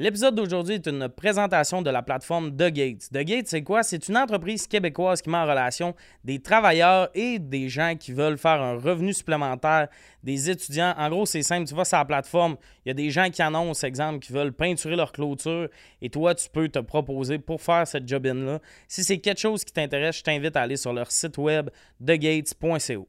L'épisode d'aujourd'hui est une présentation de la plateforme The Gates. The Gates, c'est quoi? C'est une entreprise québécoise qui met en relation des travailleurs et des gens qui veulent faire un revenu supplémentaire, des étudiants. En gros, c'est simple. Tu vas sur la plateforme, il y a des gens qui annoncent, exemple, qui veulent peinturer leur clôture et toi, tu peux te proposer pour faire cette job-in-là. Si c'est quelque chose qui t'intéresse, je t'invite à aller sur leur site web thegates.co.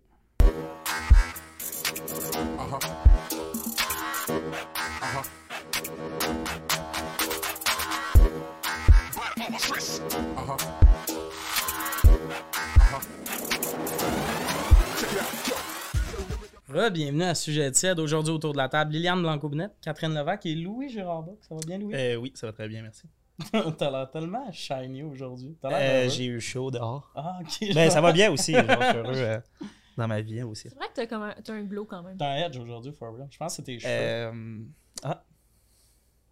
Re-bienvenue à Sujet tiède. Aujourd'hui, autour de la table, Liliane Blanco-Bonnette, Catherine Levac et Louis Gérard Bock. Ça va bien, Louis? Euh, oui, ça va très bien, merci. T'as l'air tellement shiny aujourd'hui. T'as l'air Euh, j'ai eu chaud dehors. Ah, ok. Ben, ça va bien aussi. je suis heureux euh, dans ma vie aussi. C'est vrai que t'as comme un, t'as un glow quand même. T'as un edge aujourd'hui, for real. Je pense que tes cheveux. Euh,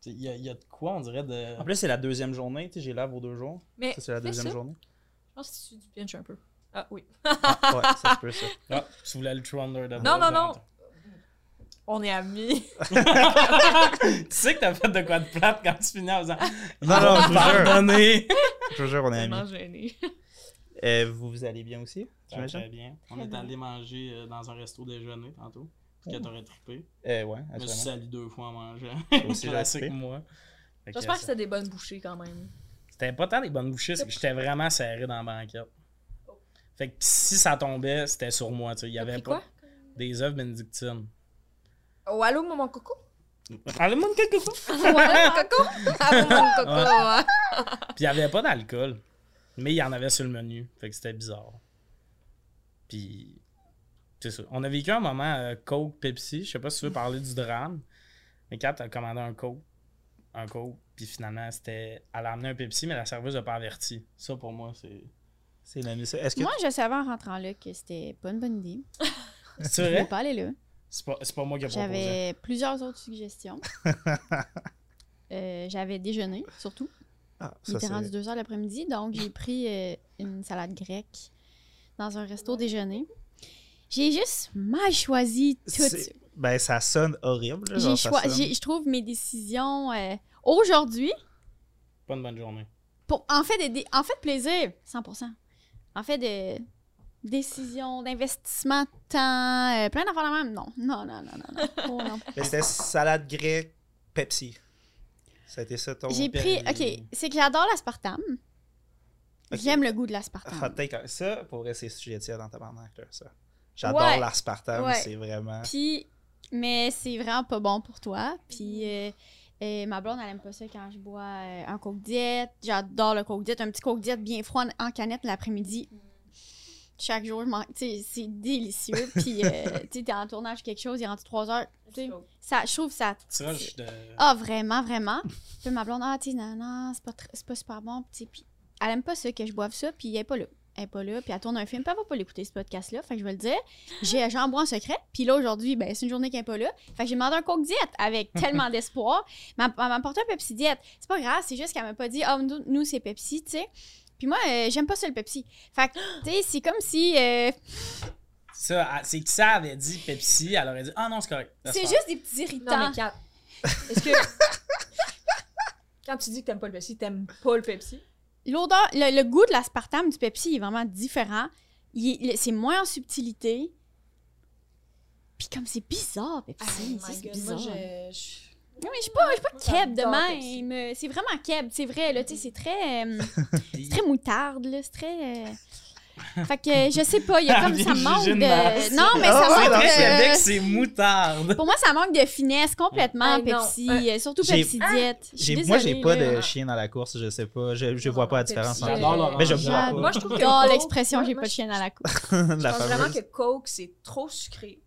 Il y, a, il y a de quoi, on dirait, de... en plus, c'est la deuxième journée. tu sais, J'ai lave aux deux jours. Mais Ça, c'est la deuxième ça. journée. Je pense que tu du pinch un peu. Ah oui. Ah, ouais, ça se peut, ça. Ah, tu voulais le True Under the Non, non, non. On est amis. tu sais que t'as fait de quoi de plate quand tu finis en faisant Non, non, je vous jure. Pardonnez. Je vous jure, on est amis. gêné. Euh, vous, vous allez bien aussi, Ça très bien. On est allé manger euh, dans un resto déjeuner tantôt. Parce que t'aurais trippé. Euh, ouais, Je me suis sali deux fois en mangeant. aussi, Classique, moi. J'espère que c'était des bonnes bouchées quand même. C'était pas tant des bonnes bouchées, c'est que j'étais vraiment serré dans la banquette. Fait que si ça tombait, c'était sur moi. Tu sais. Il y avait pas quoi? des œufs bénédictines. Oh, allô, maman coco? Allez, mon coco! Allô, mon coco? Allô, mon coco? Puis il y avait pas d'alcool. Mais il y en avait sur le menu. Fait que c'était bizarre. Puis. C'est ça. On a vécu un moment euh, Coke Pepsi. Je sais pas si tu veux parler du drame. Mais quand t'as commandé un Coke, un Coke, puis finalement, c'était. Elle a amené un Pepsi, mais la serveuse a pas averti. Ça, pour moi, c'est. C'est. Est-ce que Moi, je savais en rentrant là que c'était pas une bonne idée. C'est Je vrai? pas aller là. C'est pas, c'est pas moi qui ai proposé. J'avais plusieurs autres suggestions. Euh, J'avais déjeuné, surtout. Ah, Il ça, était rendu c'est... 2 heures l'après-midi, donc j'ai pris euh, une salade grecque dans un resto déjeuner. J'ai juste mal choisi tout. Ben, ça sonne horrible. J'ai genre, ça choi- sonne- j'ai- Je trouve mes décisions euh, aujourd'hui, Pas une bonne journée. pour, en, fait, des- en fait, plaisir, 100%. En fait, de décisions, d'investissement, de temps, euh, plein d'affaires de même. Non, non, non, non, non. Oh, non. Mais c'était salade grecque, Pepsi. Ça a été ça ton... J'ai pris. Ok, c'est que j'adore l'aspartame. J'aime le goût de l'aspartame. take, ça, pour vrai, c'est sujet tiers dans ta ça. J'adore Ouais. l'aspartame, Ouais. c'est vraiment... Puis, mais c'est vraiment pas bon pour toi. Puis, euh, euh, ma blonde, elle aime pas ça quand je bois euh, un coke diète. J'adore le coke diète. Un petit coke diète bien froid en, en canette l'après-midi. Chaque jour, c'est délicieux. Puis, euh, tu sais, t'es en tournage quelque chose, il rentre 3 heures. tu sais, Ça, je trouve ça. Tu rush de. Ah, vraiment, vraiment. Puis ma blonde, ah, tu sais, non, non, c'est pas, pas super bon. Puis elle aime pas ça, que je boive ça, puis elle est pas là. Elle est pas là, puis elle tourne un film, puis elle va pas l'écouter, ce podcast-là. Fait que je vais le dire. J'ai, j'en bois en secret. Puis là, aujourd'hui, ben, c'est une journée qu'elle est pas là. Fait que j'ai demandé un Coke diète avec tellement d'espoir. Mais Elle m'a apporté un Pepsi diète. C'est pas grave, c'est juste qu'elle m'a pas dit, ah, nous, nous, c'est Pepsi, tu sais. Puis moi, euh, j'aime pas ça, le Pepsi. Fait que, tu sais, c'est comme si. euh, Ça, elle- c'est que ça avait dit Pepsi, elle aurait dit Ah non, c'est correct. C'est juste des petits irritants. Non, mais Kat, est-ce que. Quand tu dis que t'aimes pas le Pepsi, t'aimes pas le Pepsi? L'odeur, le, le goût de l'aspartame du Pepsi est vraiment différent. C'est moins en subtilité. Puis comme c'est bizarre, Pepsi. My c'est bizarre. Moi, je. je- Non, mais je suis pas, je suis pas keb de même. C'est vraiment keb, c'est vrai. Là, tu sais, c'est très, euh, c'est très moutarde. Là, c'est très. euh, Fait que je sais pas, il y a Elle comme ça manque de. Non, mais Ah ça manque de. Québec, c'est moutarde. Pour moi, ça manque de finesse complètement, Hey, non. Pepsi. Euh, Surtout Pepsi J'ai- moi, j'ai pas de chien dans la course, je sais pas. Je, vois pas la différence. euh. Mais je pas. Moi, je trouve que. Oh, l'expression, j'ai pas de chien à la cour. Je pense vraiment que Coke, c'est trop sucré.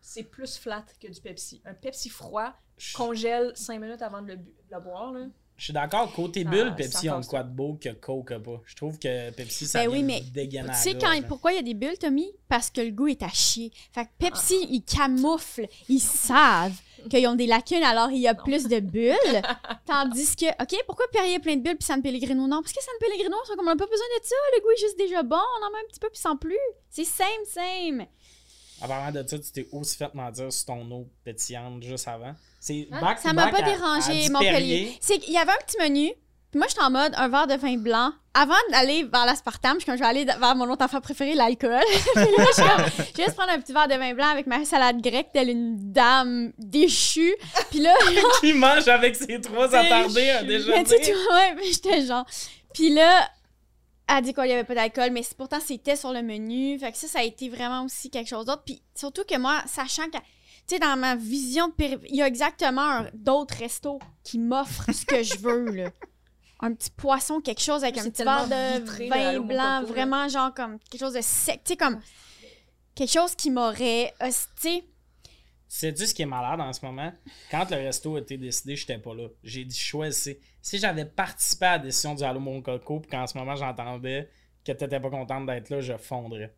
C'est plus flat que du Pepsi. Un Pepsi froid congèle 5 minutes avant de le, bu- de le boire. Là. Je suis d'accord, côté Ça- bulle, ça Pepsi ont quoi de beau que Coke a pas. Je trouve que Pepsi, ça Ben oui, mais dégainer Tu sais quand, pourquoi il y a des bulles, Tommy? Parce que le goût est à chier. Fait que Pepsi, ils camouflent, ils savent qu'ils ont des lacunes, alors il y a plus de bulles. Tandis que, OK, pourquoi Perrier a plein de bulles puis San Pellegrino? Non? Parce que San Pellegrino, on n'a pas besoin de ça. Le goût est juste déjà bon, on en met un petit peu puis sans plus. C'est same, same. Parlant de ça, tu t'es aussi fait mentir sur ton eau pétillante juste avant. C'est back Ça m'a pas à- à dérangé, Montpellier. Qu'il y avait un petit menu. Puis moi, j'étais en mode un verre de vin blanc. Avant d'aller vers l'aspartame, je suis comme, je vais aller vers mon autre enfant préféré, l'alcool. Puis là, je suis comme, je vais juste prendre un petit verre de vin blanc avec ma salade grecque, telle une dame déchue. Puis là, Qui mange avec ses trois attardés mais déjeuner. tu sais, tu vois, ouais, mais j'étais genre. Puis là, a dit qu'il n'y avait pas d'alcool, mais pourtant, c'était sur le menu. Fait que ça, ça a été vraiment aussi quelque chose d'autre. Puis surtout que moi, sachant que, tu sais, dans ma vision il y a exactement d'autres restos qui m'offrent ce que je veux, là. Un petit poisson, quelque chose avec un petit verre de vitré, vin blanc, là. vraiment genre comme quelque chose de sec, tu sais, comme quelque chose qui m'aurait, euh, tu sais, Sais-tu ce qui est malade en ce moment? Quand le resto a été décidé, j'étais pas là. J'ai dit choisir. Si j'avais participé à la décision du Allô Mon Coco, puis qu'en ce moment j'entendais que t'étais pas contente d'être là, je fondrais.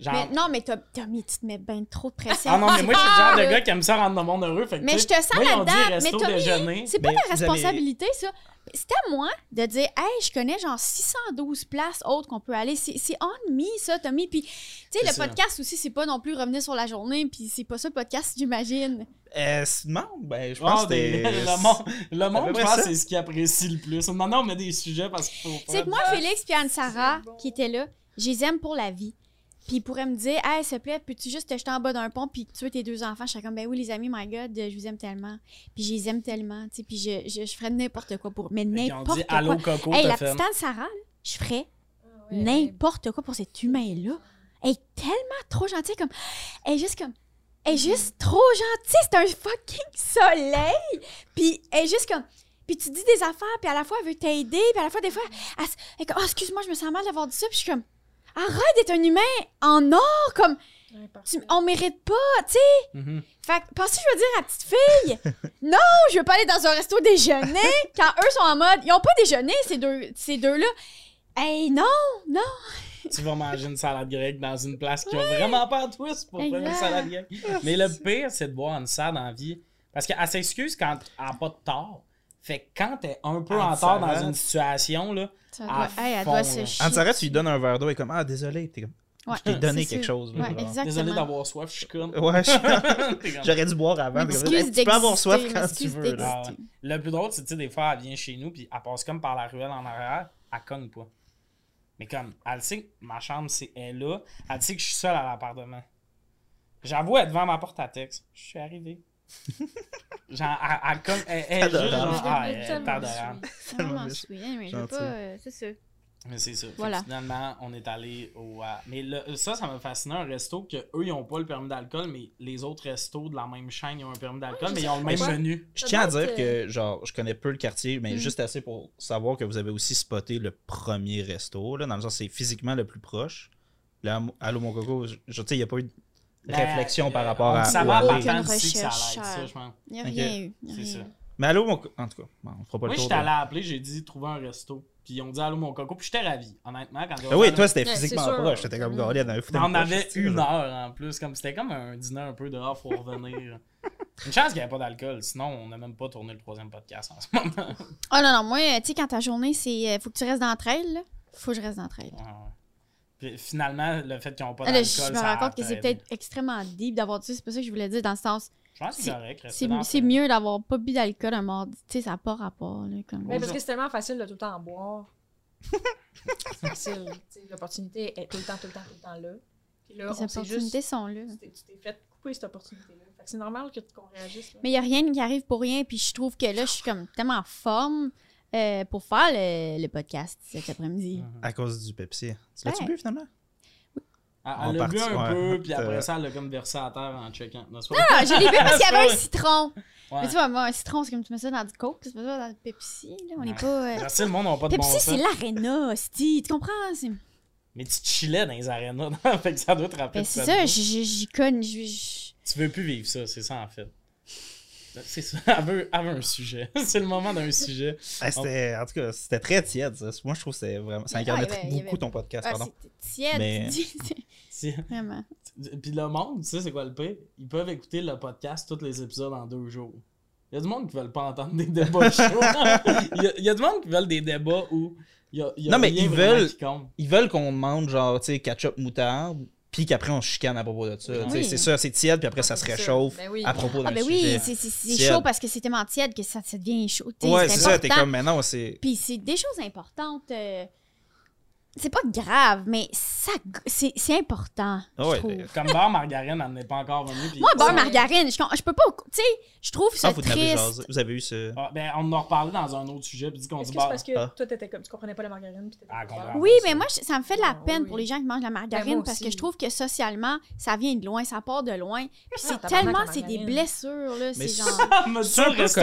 Genre. mais non, mais t'as, t'as mis, tu te mets bien trop de pression. Ah non, mais moi, je suis le genre de Ah, gars qui aime ça rendre le monde heureux. Fait que, Mais je te sens là-dedans. resto Mais Tommy, déjeuner. C'est pas Mais ta avez- responsabilité, ça. C'est à moi de dire, hey, je connais genre 612 places autres qu'on peut aller. C'est c'est on me, ça, Tommy. Puis, tu sais, le ça. podcast aussi, c'est pas non plus revenir sur la journée. Puis, c'est pas ça le podcast, j'imagine. Euh, non, ben, je Ah, pense que le monde, le monde je pense, c'est ce qu'il apprécie le plus. Maintenant, on met des sujets parce qu'il faut. C'est que moi, Félix puis Anne-Sara, C'est bon. qui étaient là, je les aime pour la vie. Puis ils pourraient me dire, hey, s'il te plaît, peux-tu juste te jeter en bas d'un pont puis tuer tes deux enfants? Je serais comme, ben oui, les amis, my God, je vous aime tellement. Puis je les aime tellement, tu sais. Puis je, je, je ferais n'importe quoi pour. Mais n'importe Allô quoi. Coco, Hey, la fait. petite Anne-Sara, là, je ferais Ah ouais, n'importe quoi pour cet humain-là. Elle est tellement trop gentille, comme. Elle est juste comme. Elle est juste trop gentille, c'est un fucking soleil! Puis elle est juste comme. Puis tu dis des affaires, puis à la fois elle veut t'aider, puis à la fois des fois, elle, s- elle est comme, oh, excuse-moi, je me sens mal d'avoir dit ça, puis je suis comme, arrête d'être un humain en or, comme, tu- on mérite pas, tu sais. Mhm. Fait que, penses-tu que je veux dire à la petite fille, non, je veux pas aller dans un resto déjeuner, quand eux sont en mode, ils ont pas déjeuné, ces deux, ces deux-là. Hey, non, non. Tu vas manger une salade grecque dans une place qui a vraiment pas de twist pour faire une salade grecque. Mais le pire, c'est de boire une salade la vie. Parce qu'elle s'excuse quand elle n'a pas de tort. Fait que quand t'es un peu en tort dans une situation, là, Ça À hey, elle fond, doit là. se chier. Anne-Sarah, tu lui donnes un verre d'eau et comme Ah, désolé, t'es comme. Ouais, je t'ai donné quelque sûr. chose. là, Ouais, genre. exactement. désolé d'avoir soif, je suis con. Ouais, je- j'aurais dû boire avant. mais comme, M'excuse hey, tu peux avoir soif d'exister, quand tu m'excuse veux. là. Ah ouais. Le plus drôle, c'est tu sais, des fois, elle vient chez nous, puis elle passe comme par la ruelle en arrière, elle cogne pas. Mais comme, elle sait que ma chambre, c'est elle est là, elle sait que je suis seul à l'appartement. J'avoue, elle est devant ma porte à texte. Je suis arrivé. Genre, elle, elle cogne, elle, elle est juste genre, ah, elle est adorable. Tellement sweet. Anyway, je veux pas. euh, c'est ça. Mais c'est ça. Voilà. finalement, on est allé au. euh, mais le- ça, ça m'a fasciné un resto que eux, ils ont pas le permis d'alcool, mais les autres restos de la même chaîne, ils ont un permis d'alcool, mais ils ont le même menu. Je tiens à dire que, genre, je connais peu le quartier, mais Mm. juste assez pour savoir que vous avez aussi spoté le premier resto, là, dans le sens c'est physiquement le plus proche. Là, Allô Mon Coco, je, je- tu sais, il n'y a pas eu Ben, réflection par euh, rapport on à. aller. Aucune partant d'ici que ça ça, je pense. Il n'y a rien eu. y a C'est ça. eu. Mais Allô Mon Coco, en tout cas, bon, on fera pas Moi, le tour. j'étais de- allé appeler, j'ai dit trouver un resto. Puis ils ont dit allô mon coco, puis j'étais ravi, honnêtement. Quand Ah oui, toi, c'était physiquement proche. J'étais comme, Mm. il y en avait foutu on avait une heure en plus, comme c'était comme un dîner un peu dehors, faut revenir. Une chance qu'il n'y avait pas d'alcool, sinon on n'a même pas tourné le troisième podcast en ce moment. Oh non, non, moi, tu sais, quand ta journée, c'est. euh, faut que tu restes d'entre elles, là. Faut que je reste d'entre elles. Ouais, ouais. Puis finalement, le fait qu'ils n'ont pas Ah, d'alcool, je me ça rends compte que c'est peut-être extrêmement deep d'avoir dit. C'est pas ça que je voulais dire, dans le sens. Je pense que c'est correct. C'est mieux d'avoir pas bu d'alcool un mardi. Tu sais, ça n'a pas rapport, là. Comme... Mais parce que c'est tellement facile de tout le temps en boire. c'est facile. tu sais, L'opportunité est tout le temps, tout le temps, tout le temps là. Puis là, Les opportunités juste. sont là. Tu t'es- fait couper cette opportunité-là. Fait que c'est normal que- qu'on réagisse. Là. Mais il n'y a rien qui arrive pour rien. Puis je trouve que là, je suis comme tellement en forme euh, pour faire le, le podcast cet après-midi. Mhm. À cause du Pepsi. Tu l'as-tu Ouais. bu finalement? Elle, En elle l'a bu un ouais. peu, puis C'est après vrai. ça, elle l'a comme versé à terre en checkant. pas? Ah, je l'ai bu parce qu'il y avait un citron. Ouais. Mais tu vois, moi, un citron, c'est comme tu mets ça dans du coke, c'est pas ça dans du Pepsi. Là. On n'est Ouais. pas. euh, Merci, le monde n'a pas de bon Pepsi, sens. c'est l'arena, hostie. Tu comprends? Mais tu chillais dans les arénas, fait que ça doit te rappeler ben, c'est ça, j'y j- Tu veux plus vivre ça, c'est ça en fait. C'est ça, elle veut, elle veut un sujet. c'est le moment d'un sujet. C'était, en tout cas, c'était très tiède. Ça. Moi, je trouve que c'était vraiment. Ça incarnait y beaucoup avait- ton podcast. Ah, pardon. c'était tiède, Mais- tu dis. Si- Vraiment. Puis le monde, tu sais, c'est quoi le pire? Ils peuvent écouter le podcast, tous les épisodes en deux jours. Il y a du monde qui veulent pas entendre des débats chauds. il, y a, il y a du monde qui veulent des débats où il y a, il y a Non, mais ils veulent-. Ils veulent qu'on demande, genre, tu sais, ketchup moutarde, puis qu'après on chicane à propos de ça. Oui. Sais, C'est ça, c'est tiède, puis après ça se réchauffe Ben oui. à propos d'un Ah, ben sujet. oui, c'est- chaud parce que c'est tellement tiède que ça, ça devient chaud. Ouais, c'est ça, t'es comme, mais non, c'est. Puis c'est des choses importantes. euh, c'est pas grave, mais ça, c'est c'est important. Ah je ben, Comme beurre margarine, elle n'est pas encore venue. puis- Moi, beurre margarine, je, je peux pas. Tu sais, je trouve ça Ah, vous, en avez triste. vous avez eu ce. Ah, ben, on en a reparlé dans un autre sujet, puis dit qu'on Est-ce dit que c'est beurre. parce que Ah. toi, t'étais comme, tu comprenais pas la margarine? Puis t'étais Ah? Oui, mais moi, je- ça me fait de la Ah, peine oui. pour les gens qui mangent la margarine Ben, moi parce que je trouve que socialement, ça vient de loin, ça part de loin. Puis c'est tellement, c'est des margarine. blessures, là. Mais C'est c'est- genre. Elle me dit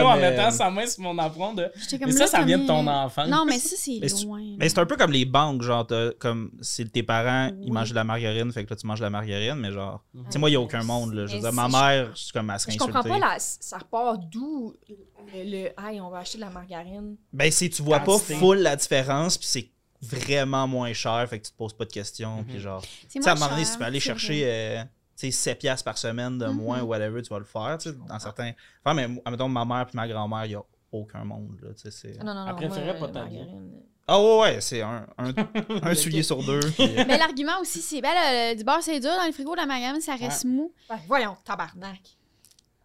en euh, mettant sa main sur mon de. Comme Mais ça, ça vient de ton enfance. Non, mais ça, c'est- loin. Mais c'est un peu comme les banques, genre, comme si tes parents, ils mangent de la margarine, fait que là, tu manges de la margarine, mais genre, Mhm. tu sais, moi, il n'y a aucun monde, là. Je veux Mais dire, ma si- mère, c'est comme, elle serait Je comprends pas, la, ça part d'où le, le Hey, on va acheter de la margarine. Ben, c'est, tu vois pas full la différence, puis c'est vraiment moins cher, fait que tu te poses pas de questions, Mhm. puis genre. Tu sais, à un moins moment donné, si tu peux aller chercher, euh, tu sais, 7 piastres par semaine de moins Mhm. ou whatever, tu vas le faire, tu sais, dans certains. Enfin, mais, admettons, ma mère puis ma grand-mère, il y a aucun monde, là, tu sais, c'est. Ah, non, non, non. Elle préférait moi, pas Ah ouais, ouais, c'est un, un, un soulier sur deux. puis, euh, Mais l'argument aussi, c'est ben, là, du beurre, c'est dur dans le frigo, la margarine, ça reste mou. Ben, voyons, tabarnak.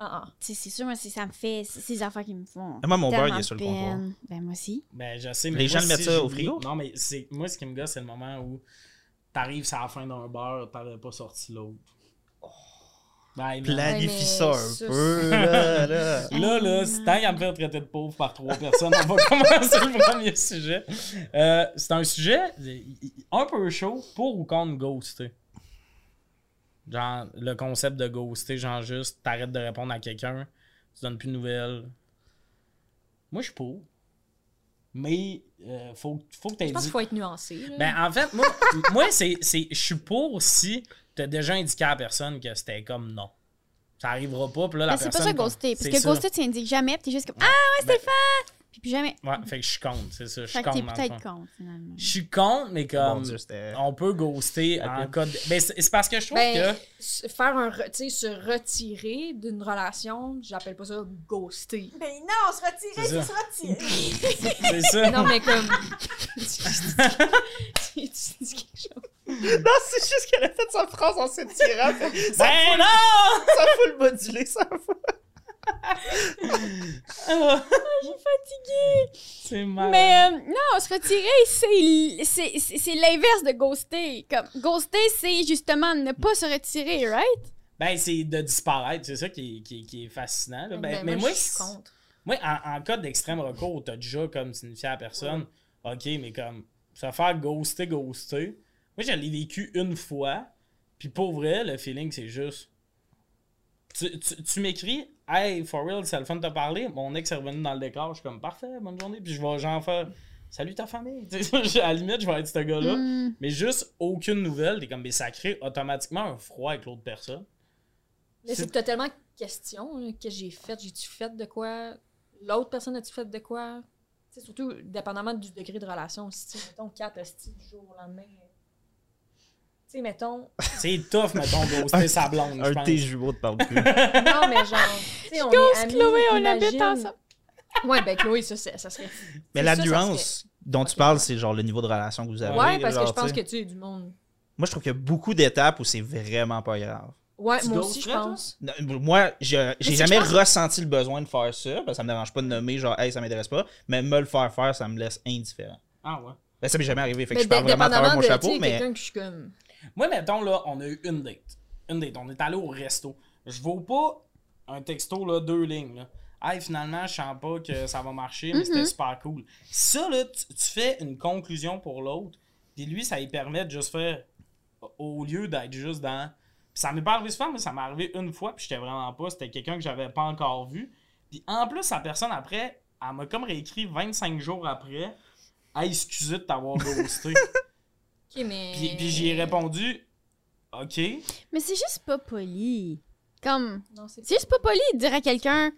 Ah, ah. Tu sais, c'est sûr, moi, ça me fait. C'est ces affaires qui me font. Moi, mon beurre, il est sur le comptoir. Ben, moi aussi. Ben, je sais, mais Les gens le mettent si ça au frigo? Non, mais c'est moi, ce qui me gosse, c'est le moment où t'arrives à la fin d'un beurre, t'avais pas sorti l'autre. Ben. Planifie ça un ça, peu, là, là. Là, là, c'est tant qu'à me faire traiter de pauvre par trois personnes, on va commencer le premier sujet. Euh, c'est un sujet un peu chaud pour ou contre ghoster. Genre, le concept de ghoster, genre juste, t'arrêtes de répondre à quelqu'un, tu donnes plus de nouvelles. Moi, je suis pour. Mais, euh, faut, faut que Je t'aies pense dit. qu'il faut être nuancé. là. Ben, en fait, moi, moi c'est, c'est, je suis pour si t'as déjà indiqué à la personne que c'était comme non. Ça arrivera pas, puis là, la Mais c'est pas personne. ça, ghoster. Parce c'est que ghoster, tu indiques jamais, puis t'es juste comme Ah ouais, Ben, Stéphane! Puis plus jamais. Ouais, fait que je suis contre, c'est ça. Je suis Fait que t'es contre. le peut-être contre, finalement. Je suis contre, mais comme. Dieu, c'était. on peut ghoster en cas de. Ben, c'est, c'est parce que je trouve Ben, que. faire un. re- Tu sais, se retirer d'une relation, j'appelle pas ça ghoster. Ben non, se C'est retirer, ça. se retirer. C'est ça. Non, mais comme. tu dis quelque chose. Non, c'est juste qu'elle a fait sa phrase en s'étirant. Ça, Ben non! ça fout le modulé, ça fout. C'est mal. Mais euh, non, se retirer, c'est- c'est c'est- c'est l'inverse de ghoster. Comme, ghoster, c'est justement ne pas se retirer, right? Ben, c'est de disparaître, c'est ça qui est, qui est- qui est fascinant. là. Ben, Ben, mais moi, moi, je suis c'est- contre. Moi, en, en cas d'extrême recours, t'as déjà comme signifié à la personne, ok, mais comme se faire ghoster, ghoster. Moi, je l'ai vécu une fois, puis pour vrai, le feeling, c'est juste. Tu, tu, tu m'écris, hey, for real, c'est le fun de te parler. Mon ex est revenu dans le décor, je suis comme, parfait, bonne journée, puis je vais genre faire, salut ta famille. À la limite, je vais être ce gars-là. Hmm. Mais juste aucune nouvelle, t'es comme, mais ça crée automatiquement un froid avec l'autre personne. Mais C'est- c'est que t'as tellement de questions. là, que j'ai fait? J'ai-tu fait de quoi? L'autre personne a-tu fait de quoi? Tu sais, surtout, dépendamment du degré de relation aussi. Mettons, 4 hosties du jour au lendemain. Tu sais, mettons. C'est tough, mettons, ghoster sa blonde, je Un de tes jumeaux te parle plus. Non, mais genre. Sais, on Ghost est amis, Chloé, on imagine- habite ensemble. Ouais, ben Chloé, ça, c'est- ça serait. Mais la ça, ça nuance dont tu parles, c'est genre le niveau de relation que vous avez. Ouais, parce que je pense que tu sais, du monde. Moi, je trouve qu'il y a beaucoup d'étapes où c'est vraiment pas grave. Ouais, Tu moi aussi, je pense. Non, Moi, j'ai jamais je ressenti le besoin de faire ça, parce que ça me dérange pas de nommer, genre, hey, ça m'intéresse pas, mais me le faire faire, ça me laisse indifférent. Ah ouais. Ben, ça m'est jamais arrivé, fait que Mais je parle vraiment à travers mon de, chapeau, mais. quelqu'un que je suis comme. Moi, mettons, là, on a eu une date. Une date. On est allé au resto. Je vaux pas un texto, là, deux lignes, là. Hey, finalement, je sens pas que ça va marcher, mais c'était super cool. Ça, là, tu, tu fais une conclusion pour l'autre, puis lui, ça lui permet de juste faire, au lieu d'être juste dans... Puis ça m'est pas arrivé souvent, mais ça m'est arrivé une fois, puis j'étais vraiment pas, c'était quelqu'un que j'avais pas encore vu. Puis en plus, la personne, après, elle m'a comme réécrit 25 jours après, « Hey, excusez de t'avoir ghosté. » Ok, mais. Puis, puis j'y ai répondu, OK. Mais c'est juste pas poli. Comme, Non, c'est juste pas poli de dire à quelqu'un.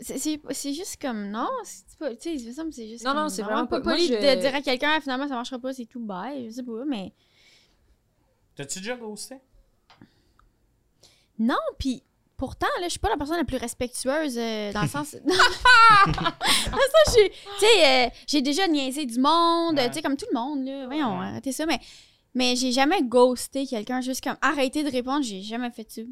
C'est- juste comme, non, c'est pas. Tu sais, c'est juste. Non, non, c'est vraiment pas- poli moi, je- de dire à quelqu'un, ah, finalement, ça marchera pas, c'est tout, bye. Je sais pas, mais. T'as-tu déjà ghosté? Non, puis pourtant, là, je suis pas la personne la plus respectueuse euh, dans le sens. dans le sens, je suis- Tu sais, euh, j'ai déjà niaisé du monde, Ouais. tu sais, comme tout le monde, là. Voyons, Ouais. arrêtez ça, mais. Mais j'ai jamais ghosté quelqu'un, juste comme arrêter de répondre, j'ai jamais fait ça.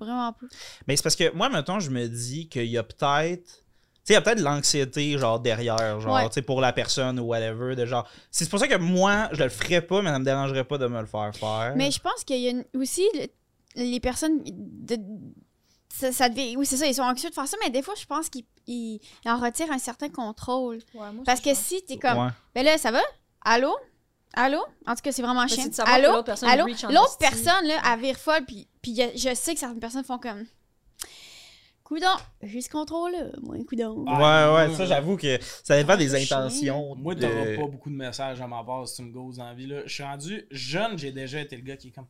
Vraiment pas. Mais c'est parce que moi, mettons, je me dis qu'il y a peut-être. Tu sais, il y a peut-être de l'anxiété, genre, derrière, genre, Ouais. tu sais, pour la personne ou whatever, de genre. C'est pour ça que moi, je le ferais pas, mais ça me dérangerait pas de me le faire faire. Mais je pense qu'il y a une- aussi le- les personnes de, ça, oui, c'est ça, ils sont anxieux de faire ça, mais des fois, je pense qu'ils ils- ils en retirent un certain contrôle. Ouais, moi, Parce que ça. si t'es comme, Ouais. ben là, ça va? Allô? Allô? En tout cas, c'est vraiment chiant. Allô? l'autre personne Allô? L'autre personne, là, elle vire folle, puis, puis je sais que certaines personnes font comme, coudon, j'ai ce contrôle-là, moi, coudon. Ah, Ouais, ouais, ça, j'avoue que ça dépend des Ah, chien. intentions. Moi, de- t'auras pas beaucoup de messages à ma part si tu me gosses dans la vie. Là. Je suis rendu jeune, j'ai déjà été le gars qui est comme.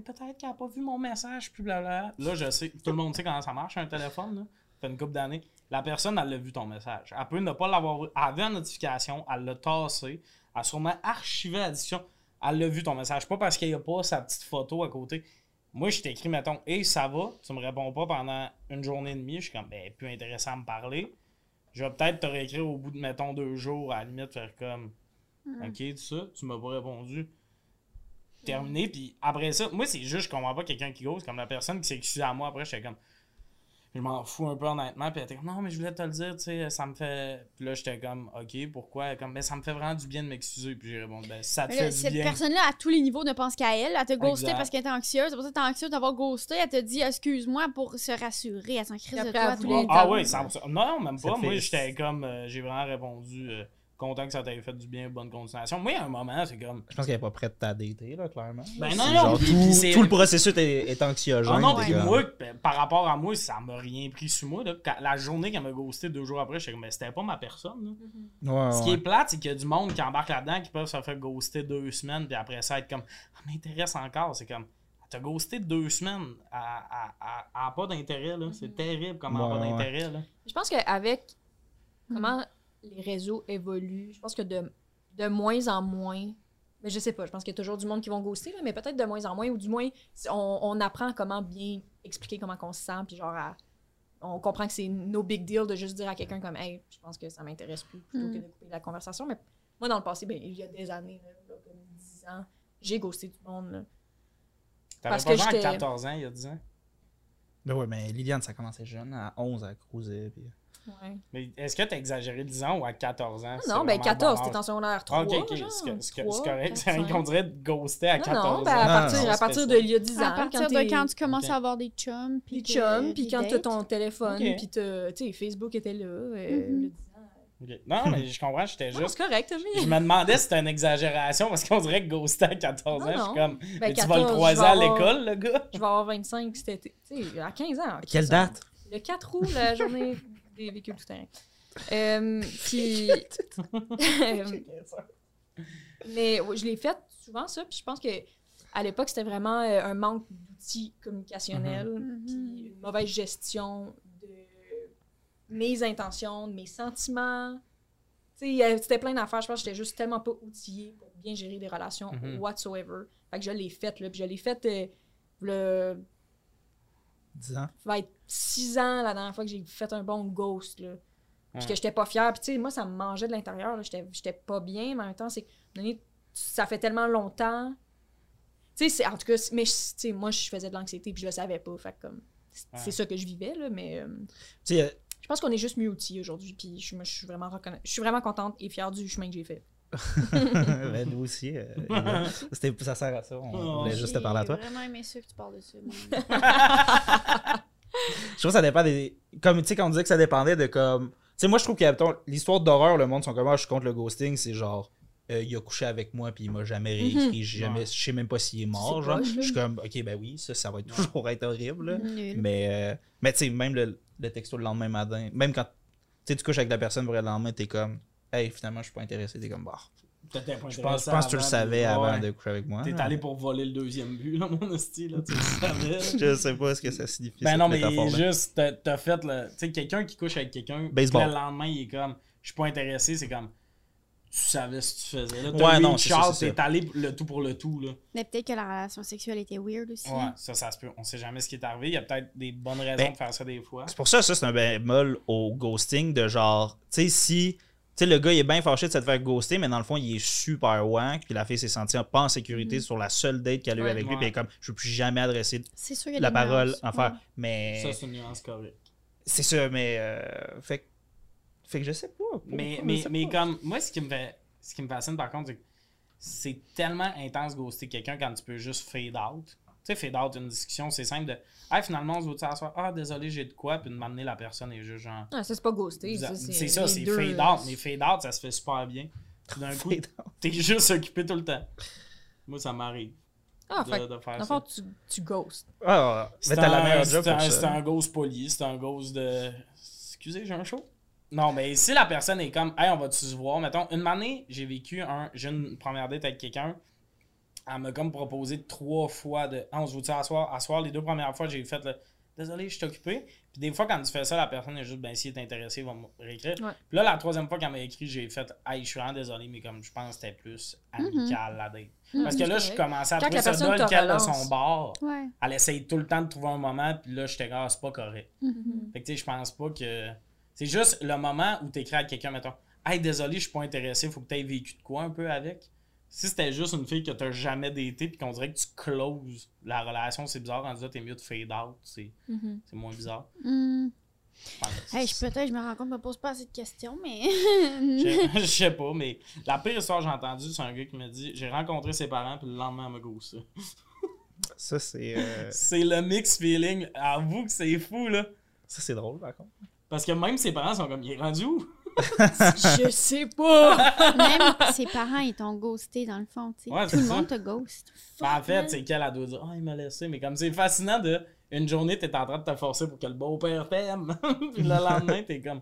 Mais peut-être qu'elle a pas vu mon message, puis blablabla. Là, je sais, tout le monde sait comment ça marche un téléphone. Là. Ça fait une couple d'années. La personne, elle l'a vu ton message. Elle peut ne pas l'avoir vu. Elle avait une notification, elle l'a tassé, elle a sûrement archivé la discussion. Elle l'a vu ton message. Pas parce qu'il n'y a pas sa petite photo à côté. Moi, je t'écris, mettons, Hey, ça va, tu me réponds pas pendant une journée et demie. Je suis comme, ben, plus intéressant à me parler. Je vais peut-être te réécrire au bout de, mettons, deux jours, à la limite, faire comme, ok, tout ça, tu m'as pas répondu. Terminé, puis après ça, moi, c'est juste, je comprends pas quelqu'un qui ghost, comme la personne qui s'est excusée à moi après, j'étais comme, je m'en fous un peu honnêtement, puis elle était comme, non, mais je voulais te le dire, tu sais, ça me fait. Puis là, j'étais comme, ok, pourquoi Comme, ben, ça me fait vraiment du bien de m'excuser, puis j'ai répondu, ben, ça te Mais là, fait du cette bien. personne-là, à tous les niveaux, ne pense qu'à elle. Elle t'a ghosté Exact. parce qu'elle était anxieuse. C'est pour ça que t'es anxieuse d'avoir ghosté. Elle t'a dit excuse-moi pour se rassurer. Elle s'en crise de toi. elle toi. voulait- Ah oui, 100%. Non, même Ça pas. te Moi, j'étais comme, euh, j'ai vraiment répondu, euh, content que ça t'ait fait du bien, bonne continuation. Moi, à un moment, c'est comme, Je pense qu'elle est pas prête à dater, là, clairement. Ben non, non, tout, le processus est, est anxiogène. Ah non, puis comme- moi, p- par rapport à moi, ça m'a rien pris sur moi. là. Quand- la journée qu'elle m'a ghosté deux jours après, j'étais comme, mais c'était pas ma personne. là. Ouais, Ce qui est plate, c'est qu'il y a du monde qui embarque là-dedans, qui peuvent se faire ghoster deux semaines, puis après ça, être comme, ça m'intéresse encore. C'est comme, t'as ghosté deux semaines, à, à, à- à pas d'intérêt. là. C'est terrible comment Ouais, pas d'intérêt. là. Je pense qu'avec comment les réseaux évoluent, je pense que de, de moins en moins, mais je sais pas, je pense qu'il y a toujours du monde qui vont ghoster, là, mais peut-être de moins en moins, ou du moins, on, on apprend comment bien expliquer comment on se sent, puis genre, à- on comprend que c'est no big deal de juste dire à quelqu'un comme, hey, je pense que ça m'intéresse plus, plutôt Mm. que de couper la conversation. Mais moi, dans le passé, ben, il y a des années, là, comme 10 ans, j'ai ghosté du monde. là. T'avais Parce pas que j'étais- 14 ans, il y a 10 ans? Ben ouais, mais Liliane, ça commençait jeune, à 11, à cruiser. Puis... Ouais. Mais est-ce que t'as exagéré 10 ans ou à 14 ans? Non, non, ben vraiment 14, bon t'es en secondaire 3. Ah, ok, ok, c'est c'est- c'est 3, correct. C'est rien 4, qu'on dirait de ghoster à Non, 14 non, ans. ben, à Non, partir, non, à partir de il y a 10 ans. À partir quand de quand tu commences à avoir des chums. Puis que- puis quand t'as dates. ton téléphone, puis t'as- tu sais, Facebook était là, euh, Mhm. le 10 ans. Ok. Non, mais je comprends, j'étais Non, juste. c'est correct, Je Tommy. me demandais si c'était une exagération parce qu'on dirait que ghoster à 14 ans, Non, je suis non. comme. Ben, mais tu vas le 14, croiser je vais à avoir- l'école, le gars? Je vais avoir 25 cet été. Tu sais, à 15 ans. Quelle date? Le 4 août, la journée des véhicules tout terrain. Euh, puis. Euh, mais ouais, je l'ai fait souvent, ça. Puis je pense que à l'époque, c'était vraiment euh, un manque d'outils communicationnels, Mhm. puis une mauvaise gestion de mes intentions, de mes sentiments. Tu sais, il y a- c'était plein d'affaires. Je pense que j'étais juste tellement pas outillée pour bien gérer des relations Mhm. whatsoever. Fait que je l'ai faite, là. Puis je l'ai faite euh, le 10 ans. ça va être six ans la dernière fois que j'ai fait un bon ghost. Là. Puis Ouais. que j'étais pas fière. Puis tu sais, moi, ça me mangeait de l'intérieur. J'étais pas bien, mais en même temps, c'est. Ça fait tellement longtemps. Tu sais, en tout cas, mais moi, je faisais de l'anxiété puis je le savais pas. Fait comme. C'est Ouais. ça que je vivais, là, mais euh, sais, je pense qu'on est juste mieux outillés aujourd'hui. Puis je, moi, je suis vraiment Je suis vraiment contente et fière du chemin que j'ai fait. Ben, nous aussi. euh. C'était- ça sert à ça. On Oh. voulait juste te parler à toi. J'ai vraiment aimé ça que tu parles de ça. moi. Je trouve que ça dépend des. Comme tu sais, quand on disait que ça dépendait de comme. Tu sais, moi, je trouve que l'histoire d'horreur, le monde sont comme, ah, je suis contre le ghosting, c'est genre, euh, il a couché avec moi, puis il m'a jamais réécrit, j'ai jamais, Ouais. je sais même pas s'il est mort, genre. Je suis comme, ok, ben oui, ça, ça va toujours être horrible. Nul. Mais, euh, mais tu sais, même le, le texto le lendemain matin, même quand tu sais, tu couches avec la personne pour le lendemain, t'es comme, hey, finalement, je suis pas intéressé, t'es comme, bah. Je pense, je pense que tu le savais avant ouais. de coucher avec moi. T'es là. allé pour voler le deuxième but, là, mon hostie, là, tu le savais. Je sais pas ce que ça signifie. Ben non, mais juste, t'as- fait le. Tu sais, quelqu'un qui couche avec quelqu'un, le lendemain, il est comme, je suis pas intéressé, c'est comme, tu savais ce que tu faisais. Là, Ouais, non, ça. t'es allé le tout pour le tout, là. Mais peut-être que la relation sexuelle était weird aussi. Ouais, ça, ça se peut. On sait jamais ce qui est arrivé. Il y a peut-être des bonnes raisons Ben, de faire ça des fois. C'est pour ça, ça, c'est un bémol au ghosting de genre, tu sais, si, sais, le gars, il est bien fâché de se faire ghoster, mais dans le fond, il est super wank. Puis la fille s'est sentie pas en sécurité Mhm. sur la seule date qu'elle a eu Ouais. avec lui. Puis elle est comme, je veux plus jamais adresser C'est sûr, il y a la des parole nuances. en faire. Ouais. Mais Ça, c'est une nuance correcte. c'est ça, mais. euh, fait, que- fait que je sais pas. Mais, Pourquoi, mais, mais pas. comme, moi, ce qui me fait, ce qui me fascine par contre, c'est que c'est tellement intense ghoster quelqu'un quand tu peux juste fade out. Tu sais, fade out une discussion, c'est simple de, hey, finalement, on se voit s'asseoir, ah, désolé, j'ai de quoi, puis de m'amener la personne et juste genre. Ah, ça, c'est pas ghosté. C'est ça, c'est fade euh, out, mais fade out, ça se fait super bien. Tout d'un coup, t'es juste occupé tout le temps. Moi, ça m'arrive Ah, de, fait de faire dans le ça. fond, tu, tu ghostes. Ah, mais C'est t'as la un- meilleure c'est job pour un- C'est ça. un ghost poli, c'est un ghost de. Excusez, j'ai un show? Non, mais si la personne est comme, hey, on va-tu se voir, mettons, une année, j'ai vécu un. J'ai une première date avec quelqu'un. Elle m'a comme proposé trois fois de. Ah, on se voit-tu à soir? À soir, les deux premières fois, j'ai fait le. Désolé, je suis occupé. Puis des fois, quand tu fais ça, la personne est juste, ben, si elle est intéressée, elle va me réécrire. Ouais. Puis là, la troisième fois qu'elle m'a écrit, j'ai fait, hey, je suis vraiment désolé, mais comme je pense que c'était plus amical la date. Parce que Mhm, là, je commençais à Quand trouver ça dole qu'elle de son bord Ouais. elle essaye tout le temps de trouver un moment, puis là, j'étais ah, c'est pas correct. Mhm. Fait que, tu sais, je pense pas que. C'est juste le moment où t'écris à quelqu'un, mettons, hey, désolé, je suis pas intéressé, faut que t'aies vécu de quoi un peu avec. Si c'était juste une fille que t'as jamais daté, puis qu'on dirait que tu closes la relation, c'est bizarre, en disant, t'es mieux de fade out, c'est Mhm. c'est moins bizarre. Pense. Hey, je- peut-être je me rends compte, je me pose pas assez de questions, mais. Je je sais pas, mais la pire histoire que j'ai entendue, c'est un gars qui me dit J'ai rencontré ses parents, puis le lendemain, elle me gosse. Ça, c'est. euh, C'est le mix feeling. Avoue que c'est fou, là. Ça, c'est drôle, par contre. Parce que même ses parents sont comme Il est rendu où? Je sais pas. Même ses parents, ils t'ont ghosté dans le fond, tu sais. Ouais, Tout le ça. monde te ghost. Ben, en fait, c'est qu'elle a dû dire, ah, il m'a laissé. Mais comme c'est fascinant de. Une journée, t'es en train de te forcer pour que le beau-père t'aime. Puis le lendemain, t'es comme.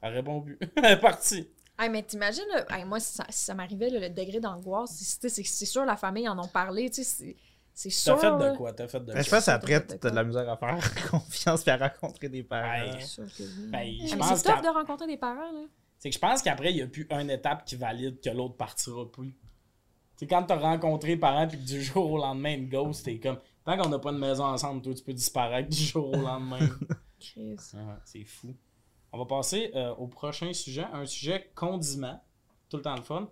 Elle répond plus. Elle est partie. Hey, mais t'imagines, hey, moi, si ça, si ça m'arrivait, là, le degré d'angoisse, c'est sûr, la famille en ont parlé, tu sais, c'est- sûr. T'as fait de quoi? T'as fait de Mais quoi? je pense ça, qu'après, t'as de t'as de quoi? la misère à faire confiance et à rencontrer des parents. Hey. C'est sûr que oui. Ben, je pense c'est tough de rencontrer des parents, là. C'est que je pense qu'après, il n'y a plus une étape qui valide que l'autre partira plus. C'est quand t'as rencontré les parents puis que du jour au lendemain, une ghost, t'es comme. Tant qu'on n'a pas de maison ensemble, toi, tu peux disparaître du jour au lendemain. Chris. Ah, c'est fou. On va passer euh, au prochain sujet, un sujet condiment. Tout le temps le fun.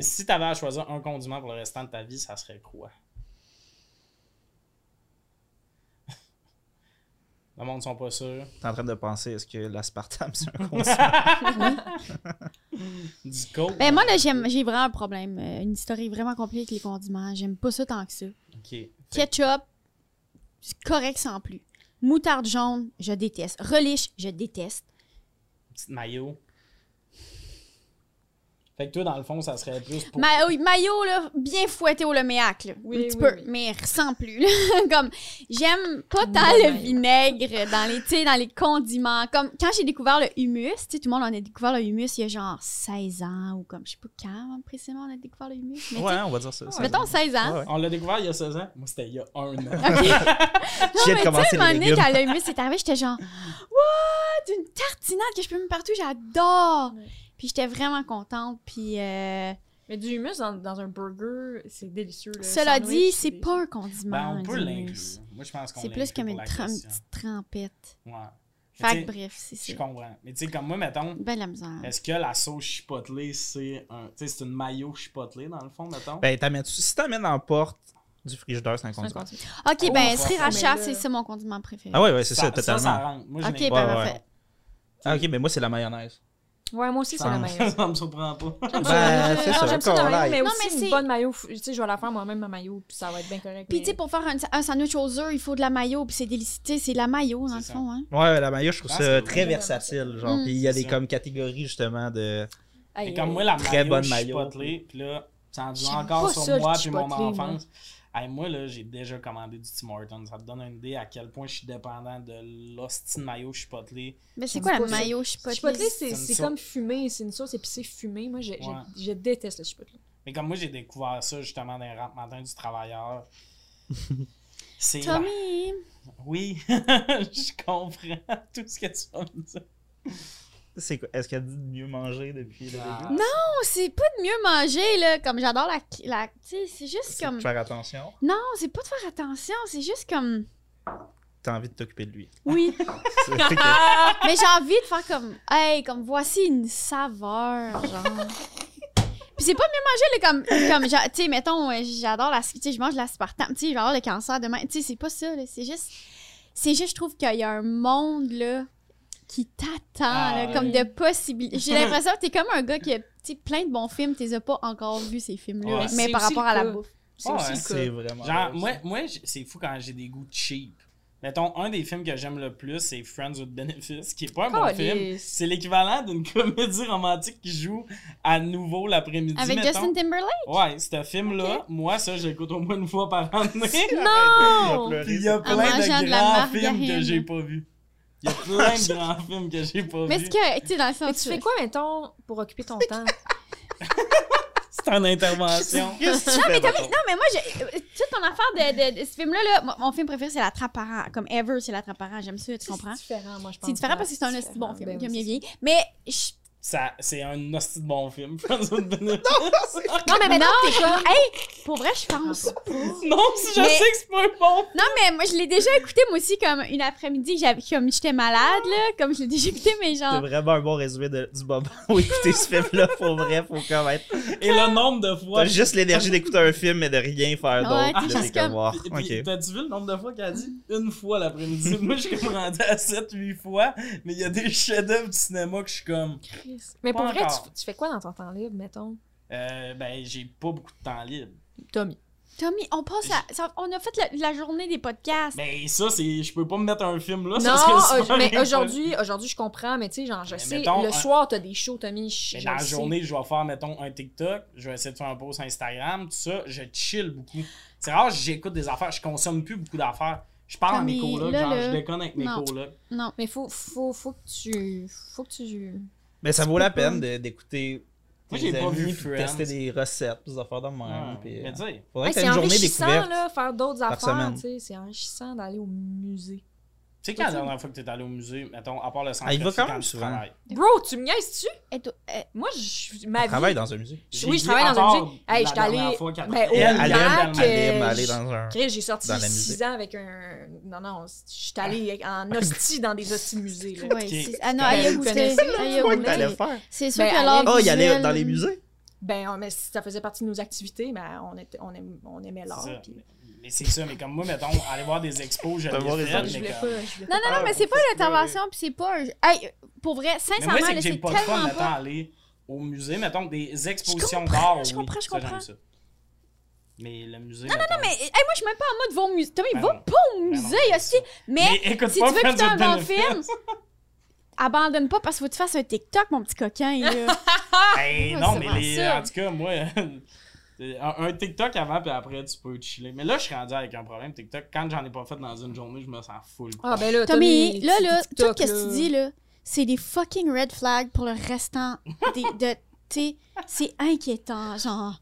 Si tu avais à choisir un condiment pour le restant de ta vie, ça serait quoi? Le monde ne sont pas sûrs. T'es en train de penser, est-ce que l'aspartame, c'est un condiment? Du coke. Ben, moi, là, j'aime, j'ai vraiment un problème. euh, une historique vraiment compliquée avec les condiments. J'aime pas ça tant que ça. Ok. Ketchup, c'est correct sans plus. Moutarde jaune, je déteste. Relish, je déteste. Petite maillot. Fait que toi, dans le fond, ça serait plus pour. Ma- oui, maillot, là, bien fouetté au leméac, là. Oui, un petit oui, peu, oui. mais sans plus. là. comme, j'aime pas tant le vinaigre dans les, tu dans les condiments. Comme, quand j'ai découvert le humus, tu sais, tout le monde en a découvert le humus il y a genre 16 ans, ou comme, je sais pas quand, précisément, on a découvert le humus. Mais Ouais, on va dire ça. sais, mettons 16 ans. Ouais, ouais. On l'a découvert il y a 16 ans? Moi, c'était il y a un an. Non, mais tu sais, un donné, quand le humus est arrivé, j'étais genre, what? Une tartinade que je peux mettre partout, j'adore! Puis j'étais vraiment contente, puis euh, Mais du humus dans, dans un burger, c'est délicieux. le cela sandwich, dit, c'est des- pas un condiment. Ben, on peut l'inclure. Moi, je pense qu'on C'est plus comme une, petite trempette. Ouais. Fait que tu bref, c'est sais, Je ça. comprends. Mais tu sais, comme moi, mettons, Ben la misère. est-ce que la sauce chipotlée, c'est un. Tu sais, c'est une maillot chipotlée, dans le fond, mettons? Ben, t'amènes- si t'amènes dans la porte du frigidaire, c'est un C'est un condiment. Ok, Oh, ben sriracha, là- c'est ça mon condiment préféré. Ah ouais, ouais, c'est ça, Ça, totalement. ça rentre. Moi, je Ok, n'ai ben parfait. Ah, ok, mais moi, c'est la mayonnaise. Ouais, moi aussi, c'est la Ça, maillot. ça me surprend pas. Ben, c'est Non, ça, j'aime ça, maillot, l'aille. mais Non, aussi mais une c'est- bonne maillot. Tu sais, je vais la faire moi-même, ma maillot, puis ça va être bien correct. Puis mais- tu sais, pour faire un, un sandwich aux œufs, il faut de la mayo, puis c'est délicieux. C'est la mayo, dans le fond, hein. Ouais, la maillot, je trouve Ah, ça c'est très versatile. Genre, Mm. puis il y a des comme catégories, justement, de. Et comme euh, moi, la Très maillot bonne maillot. puis là, ça en dit encore sur le moi puis mon enfance. Hey, moi, là, j'ai déjà commandé du Tim Hortons. Ça te donne une idée à quel point je suis dépendant de l'hostie de maillot chipotlé. Mais c'est quoi la mayo Chipotle, chipotle? c'est C'est une c'est sauce. comme fumé, c'est une sauce épicée fumée. Moi, je, Ouais. je déteste le chipotle. Mais comme moi, j'ai découvert ça justement dans les rampes matin du travailleur. C'est la- Tommy! Oui, je comprends tout ce que tu vas me dire. C'est quoi? Est-ce qu'elle dit de mieux manger depuis le Ah. début? Non, c'est pas de mieux manger, là. Comme j'adore la. la tu sais, c'est juste C'est comme. de faire attention? Non, c'est pas de faire attention, c'est juste comme. t'as envie de t'occuper de lui. Oui. Mais j'ai envie de faire comme, hey, comme voici une saveur, genre. Puis c'est pas mieux manger, là, comme, comme genre, tu sais, mettons, euh, j'adore la, tu sais, je mange de l'aspartame, tu sais, je vais avoir le cancer demain. Tu sais, c'est pas ça, là, c'est juste, c'est juste, je trouve qu'il y a un monde, là, qui t'attend, Ah, comme de possibilités. J'ai l'impression que t'es comme un gars qui a, plein de bons films, t'es as pas encore vu, ces films-là, Ouais. mais par rapport à la bouffe. C'est Ouais, aussi le C'est cas. vraiment. Genre, moi, moi c'est fou quand j'ai des goûts cheap. Mettons, un des films que j'aime le plus, c'est Friends with Benefits, qui est pas un bon film. C'est l'équivalent d'une comédie romantique qui joue à nouveau l'après-midi. Avec mettons. Justin Timberlake? Ouais, ce film-là, moi, ça, je l'écoute au moins une fois par année. Non! il y a plein de grands films que j'ai pas vus. Il y a plein de grands films que j'ai pas Mais est-ce que, tu sais, dans le Mais tu fais quoi, mettons, pour occuper ton temps? C'est une intervention. Qu'est-ce que tu Non, fais, mais? Non, moi, j'ai- euh, toute ton affaire de, de- de ce film-là, là, mon- mon film préféré, c'est La Trappe parent. Comme ever, c'est La Trappe parent. J'aime ça, tu comprends? C'est différent, moi, je pense. C'est différent parce que c'est un bon film Ben bien vieilli. Mais je- Ça, c'est un hostie de bon film, Friends with Benefits. Non, mais maintenant, Non. t'es comme... pour vrai, je pense. non, si je Mais- sais que c'est pas un bon Non, mais moi, je l'ai déjà écouté, moi aussi, comme une après-midi, j'avais- comme j'étais malade, là. Comme je l'ai déjà écouté, mais C'est genre. vraiment un bon résumé de- du moment où écouter ce film-là. Pour vrai, faut quand même. Et le nombre de fois. T'as juste l'énergie d'écouter un film et de rien faire Ouais, d'autre. t'es comme, ok. T'as-tu vu le nombre de fois qu'elle a dit? Une fois l'après-midi? Moi, je suis comme rendu à 7-8 fois, mais il y a des chefs-d'œuvre du cinéma que je suis comme. Mais pour vrai, tu, tu fais quoi dans ton temps libre, mettons? Euh, ben, j'ai pas beaucoup de temps libre. Tommy. Tommy, on passe à. ça- on a fait la, la journée des podcasts. Mais ça, c'est. Je peux pas me mettre un film là. Non, euh, mais aujourd'hui, aujourd'hui, je comprends, mais tu sais, genre, je Mais sais, mettons, le un- soir, t'as des shows, Tommy, je, Mais je dans le la sais. journée, je vais faire, mettons, un TikTok, je vais essayer de faire un post Instagram, tout ça, je chill beaucoup. C'est rare j'écoute des affaires, je consomme plus beaucoup d'affaires. Je parle à mes colocs, là, genre, je déconne avec mes non. colocs. Non. Mais faut, faut, faut que tu. Faut que tu. Mais ça Tu vaut la peine de- d'écouter. Moi, j'ai pas amis, vu Friends. tester des recettes, des affaires de même. Puis, mais euh, tu sais, faudrait Hey, que c'est t'aies une journée enrichissant, découverte. là, faire d'autres affaires, tu. C'est enrichissant d'aller au musée. Tu sais quand la dernière fois que t'es allé au musée, mettons, à part le centre Ah, il va quand même souvent. Bro, tu me niaises-tu? Euh, Moi, je, ma vie. travaille dans un musée. J'ai Oui, je travaille dans un musée. Hey, j'étais qu'elle- ben, au aller, euh, je- dans un. J'ai sorti Dans la 6 musée. ans avec un. Non, non, j'étais allée en hostie dans des hosties musées. C'est- Ah non, elle a vous goûté. connaissez, là, Elle a Quoi que goûté. t'allais faire? C'est sûr Ben, que l'art Oh, il allait dans les musées? Ben, mais si ça faisait partie de nos activités, ben, on, était, on, aimait C'est l'art. Mais- c'est ça, mais comme moi, mettons, aller voir des expos, je l'ai les fait, mais comme- Non, non, non, mais c'est pas l'intervention, puis c'est pas. un- Hey, pour vrai, Mais moi, sincèrement, c'est que c'est pas tellement mettons, pas. aller au musée, mettons, des expositions d'art, je comprends, je comprends. ça. Mais le musée, Non, non, non, mais hey, moi, je suis même pas en mode va au musée. Tommy, Ben va non. pas au Ben non, musée, c'est aussi. Mais, Mais écoute si pas tu veux Friends écouter un bon film, abandonne pas parce qu'il faut que tu fasses un TikTok, mon petit coquin. Là. Hey, Ouais, non, c'est mais les, en tout cas, moi, un, un TikTok avant, puis après, tu peux chiller. Mais là, je suis rendu avec un problème TikTok. Quand j'en ai pas fait dans une journée, je me sens full. Ah, ben là, Tommy, Tommy, là, là, tout ce que tu dis, là, c'est des fucking red flags pour le restant des, de. Sais, c'est inquiétant, genre.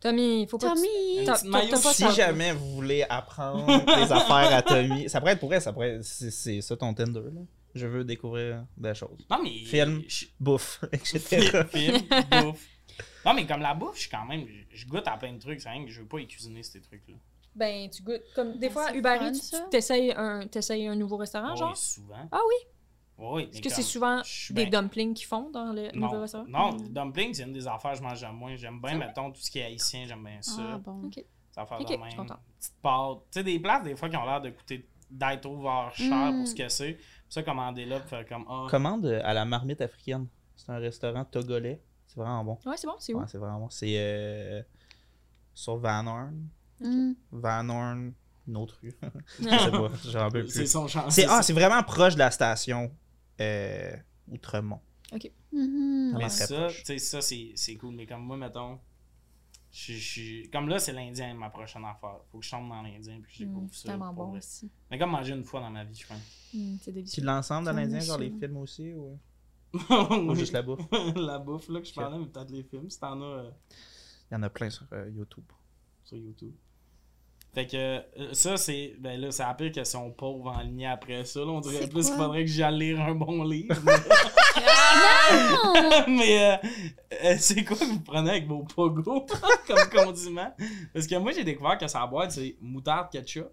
Tommy, faut pas. que tu- Tommy! Maillot pas Si jamais vous voulez apprendre des affaires à Tommy, ça pourrait être pour elle, ça pourrait être- c'est ça ton Tinder là. Je veux découvrir des choses. Non, mais. Film. je- Bouffe, etc. Film, bouffe. Non, mais comme la bouffe, je suis quand même. Je, goûte à plein de trucs. C'est rien que je veux pas y cuisiner ces trucs-là. Ben, tu goûtes. Comme des fois, Uber Eats, ça? tu t'essayes un, t'essayes un nouveau restaurant, Oui, genre? souvent. Ah oui? Oui. Est-ce que c'est souvent des dumplings qu'ils font dans le nouveau Non, restaurant? non dumpling, c'est une des affaires que je mange le moins. J'aime bien, mettons, tout ce qui est haïtien, j'aime bien ça. Ah, bon. Ok. Des affaires Ok, de je suis même. Petite pâte. Tu sais, des places, des fois, qui ont l'air de coûter d'être over cher Mm. pour ce que c'est. Ça, commander là, faire comme. Ah, Commande à la marmite africaine. C'est un restaurant togolais. C'est vraiment bon. Ouais, c'est bon, c'est où? Ouais, c'est vraiment bon. C'est euh, sur Van Horn. Hmm. Van Horn, une autre rue. Je sais pas, j'en peux c'est plus. son chance. C'est ah, c'est vraiment proche de la station euh, Outremont. Mhm. Ouais. Mais ça, proche. tu sais, ça, c'est c'est cool. Mais comme moi, mettons, je je suis. Comme là, c'est l'Indien, ma prochaine affaire. Faut que je tombe dans l'Indien puis que je Mm, découvre c'est ça. tellement pour bon vrai. aussi. Mais comme manger une fois dans ma vie, je pense. Mm, c'est délicieux. l'ensemble dans Ça, l'Indien, genre les films aussi ou, ou juste la bouffe la bouffe là que je parlais, mais peut-être les films, si t'en as euh, Il y en a plein sur euh, YouTube. sur YouTube. Fait que euh, ça, c'est. Ben là, c'est la pire question pauvre en ligne après ça. Là, on dirait plus qu'il faudrait que j'aille lire un bon livre. Mais euh, euh, c'est quoi que vous prenez avec vos pogos comme condiment? Parce que moi, j'ai découvert que sa boîte, c'est moutarde ketchup.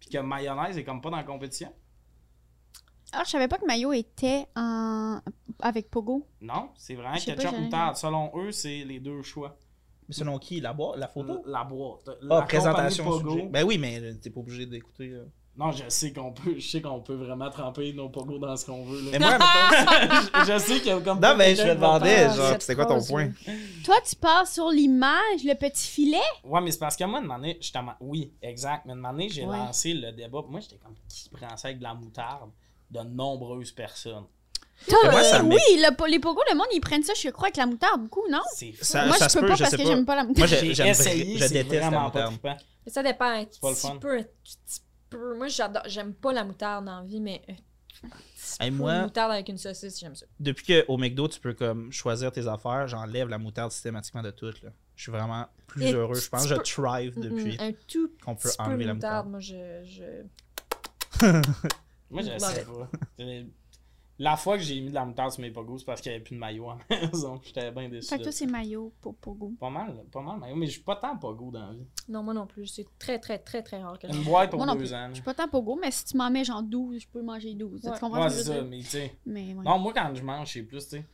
Puis que mayonnaise est comme pas dans la compétition. Alors, je savais pas que Mayo était en... avec Pogo. Non, c'est vraiment pas, ketchup j'en ai moutarde. Selon eux, c'est les deux choix. Mais selon qui? La, boîte, la photo? La boîte. Ah, La présentation. compagnie Pogo. sujet. Ben oui, mais euh, t'es pas obligé d'écouter. euh. Non, je sais qu'on peut, je sais qu'on peut vraiment tremper nos pogos dans ce qu'on veut. Mais Là. moi, je, je sais qu'il y a comme Non, pas mais je me demandais, genre, c'était quoi ton point? Toi, tu pars sur l'image, le petit filet? Ouais, mais c'est parce que moi, une année, j'étais en- Oui, exact. Mais une année, j'ai Ouais. lancé le débat. Moi, j'étais comme qui prend ça avec de la moutarde? De nombreuses personnes. Toi, Mais moi, ça euh, oui, le, les Pogo, le monde, ils prennent ça, je crois, avec la moutarde, beaucoup, non? C'est fou. Ça- Moi, ça je peux pas parce que pas. j'aime pas la Moi, moutarde. j'ai- J'ai essayé, je c'est déteste la vraiment pas moutarde. Mais ça dépend un pas le petit fun. peu, un petit peu. Moi, j'adore. J'aime pas la moutarde dans la vie, mais Hey, peu moi- de moutarde avec une saucisse, j'aime ça. Depuis qu'au McDo, tu peux comme choisir tes affaires, j'enlève la moutarde systématiquement de toutes. Là. Je suis vraiment plus Et heureux. Je pense que je thrive Mm, depuis. un tout qu'on peut petit peu enlever de la moutarde, moutarde. moi, je... je... Moi, je sais pas. La fois que j'ai mis de la moutarde sur mes pogos, c'est parce qu'il n'y avait plus de maillot à la maison. J'étais bien déçu. Fait que toi, c'est Mayo pour Pogo. Pas mal, pas mal maillot, mais je suis pas tant pogo dans la vie. Non, moi non plus. C'est très, très, très, très rare que je Une boîte pour Moi deux plus. ans. Je suis pas tant Pogo, mais si tu m'en mets genre 12, je peux manger 12. Ouais. Tu comprends Ouais, ce que c'est je veux ça, mais tu sais. Mais ouais. Non, moi, quand je mange, c'est plus, tu sais.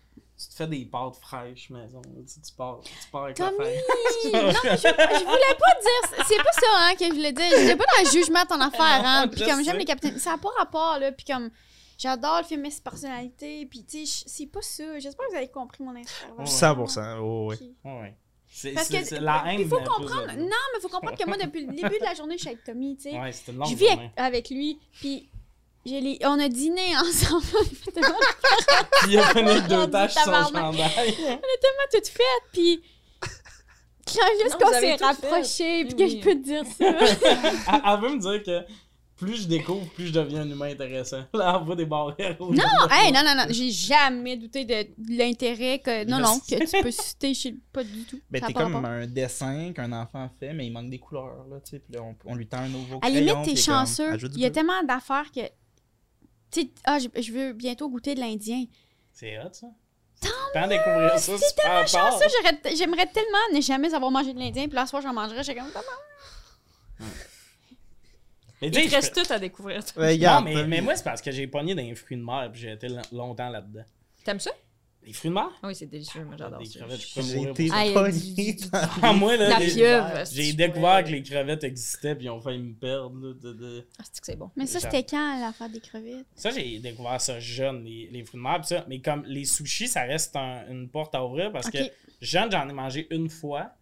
Tu te fais des pâtes fraîches maison. Tu, tu pars, tu pars avec la Tommy! fin. non, mais je, je voulais pas dire. C'est pas ça hein, que je voulais dire. J'étais pas dans le jugement de ton affaire. Hein. Puis comme j'aime les capitaines. Ça n'a pas rapport, là. Puis comme j'adore le film et ses personnalités. Puis tu sais, c'est pas ça. J'espère que vous avez compris mon intervention. 100%. Oh, oui. Puis- Ouais, ouais. C'est, Parce que c'est la haine. il faut comprendre. Non, mais il faut comprendre que moi, depuis le début de la journée, je suis avec Tommy, tu sais. Ouais, c'était une longue je vis avec, journée. avec lui. Puis les- on a dîné ensemble. on tellement Puis il a deux taches sur son chandail. tout fait. Puis quand juste qu'on s'est rapprochés, puis Oui, que je peux te dire ça. elle, elle veut me dire que plus je découvre, plus je deviens un humain intéressant. Là, elle voit des barrières. Non, hey, non, non, non, j'ai jamais douté de, l'intérêt que. Non, Je non, sais. que tu peux citer chez. Pas du tout. Ben, t'es comme rapport. un dessin qu'un enfant fait, mais il manque des couleurs, là, tu sais. Puis là, on, on lui tend un nouveau À crayon. la limite, t'es est comme, chanceux. Il y a tellement d'affaires que. Tu sais, ah, je, je veux bientôt goûter de l'Indien. C'est hot, ça. Peux en découvrir ça super tard. Chanceux, j'aurais- j'aimerais tellement ne jamais avoir mangé de l'Indien, puis la soir, j'en mangerais. J'ai comme. Mais Il reste tout à découvrir. Ouais, Non, regarde, mais, mais moi, c'est parce que j'ai pogné dans les fruits de mer puis j'ai été longtemps là-dedans. T'aimes ça? Les fruits de mer? Ah oui, c'est délicieux, moi j'adore ça. crevettes, je peux j'ai été. Ah, pogné dans- Ah, moi, là, La pieuvre. j'ai découvert que les crevettes existaient puis ils ont failli me perdre. là, de- de- Ah, c'est que c'est bon? Mais ça, c'était quand l'affaire des crevettes? Ça, j'ai découvert ça jeune, les, les fruits de mer. pis ça. Mais comme les sushis, ça reste un- une porte à ouvrir parce que jeune, j'en ai mangé une fois.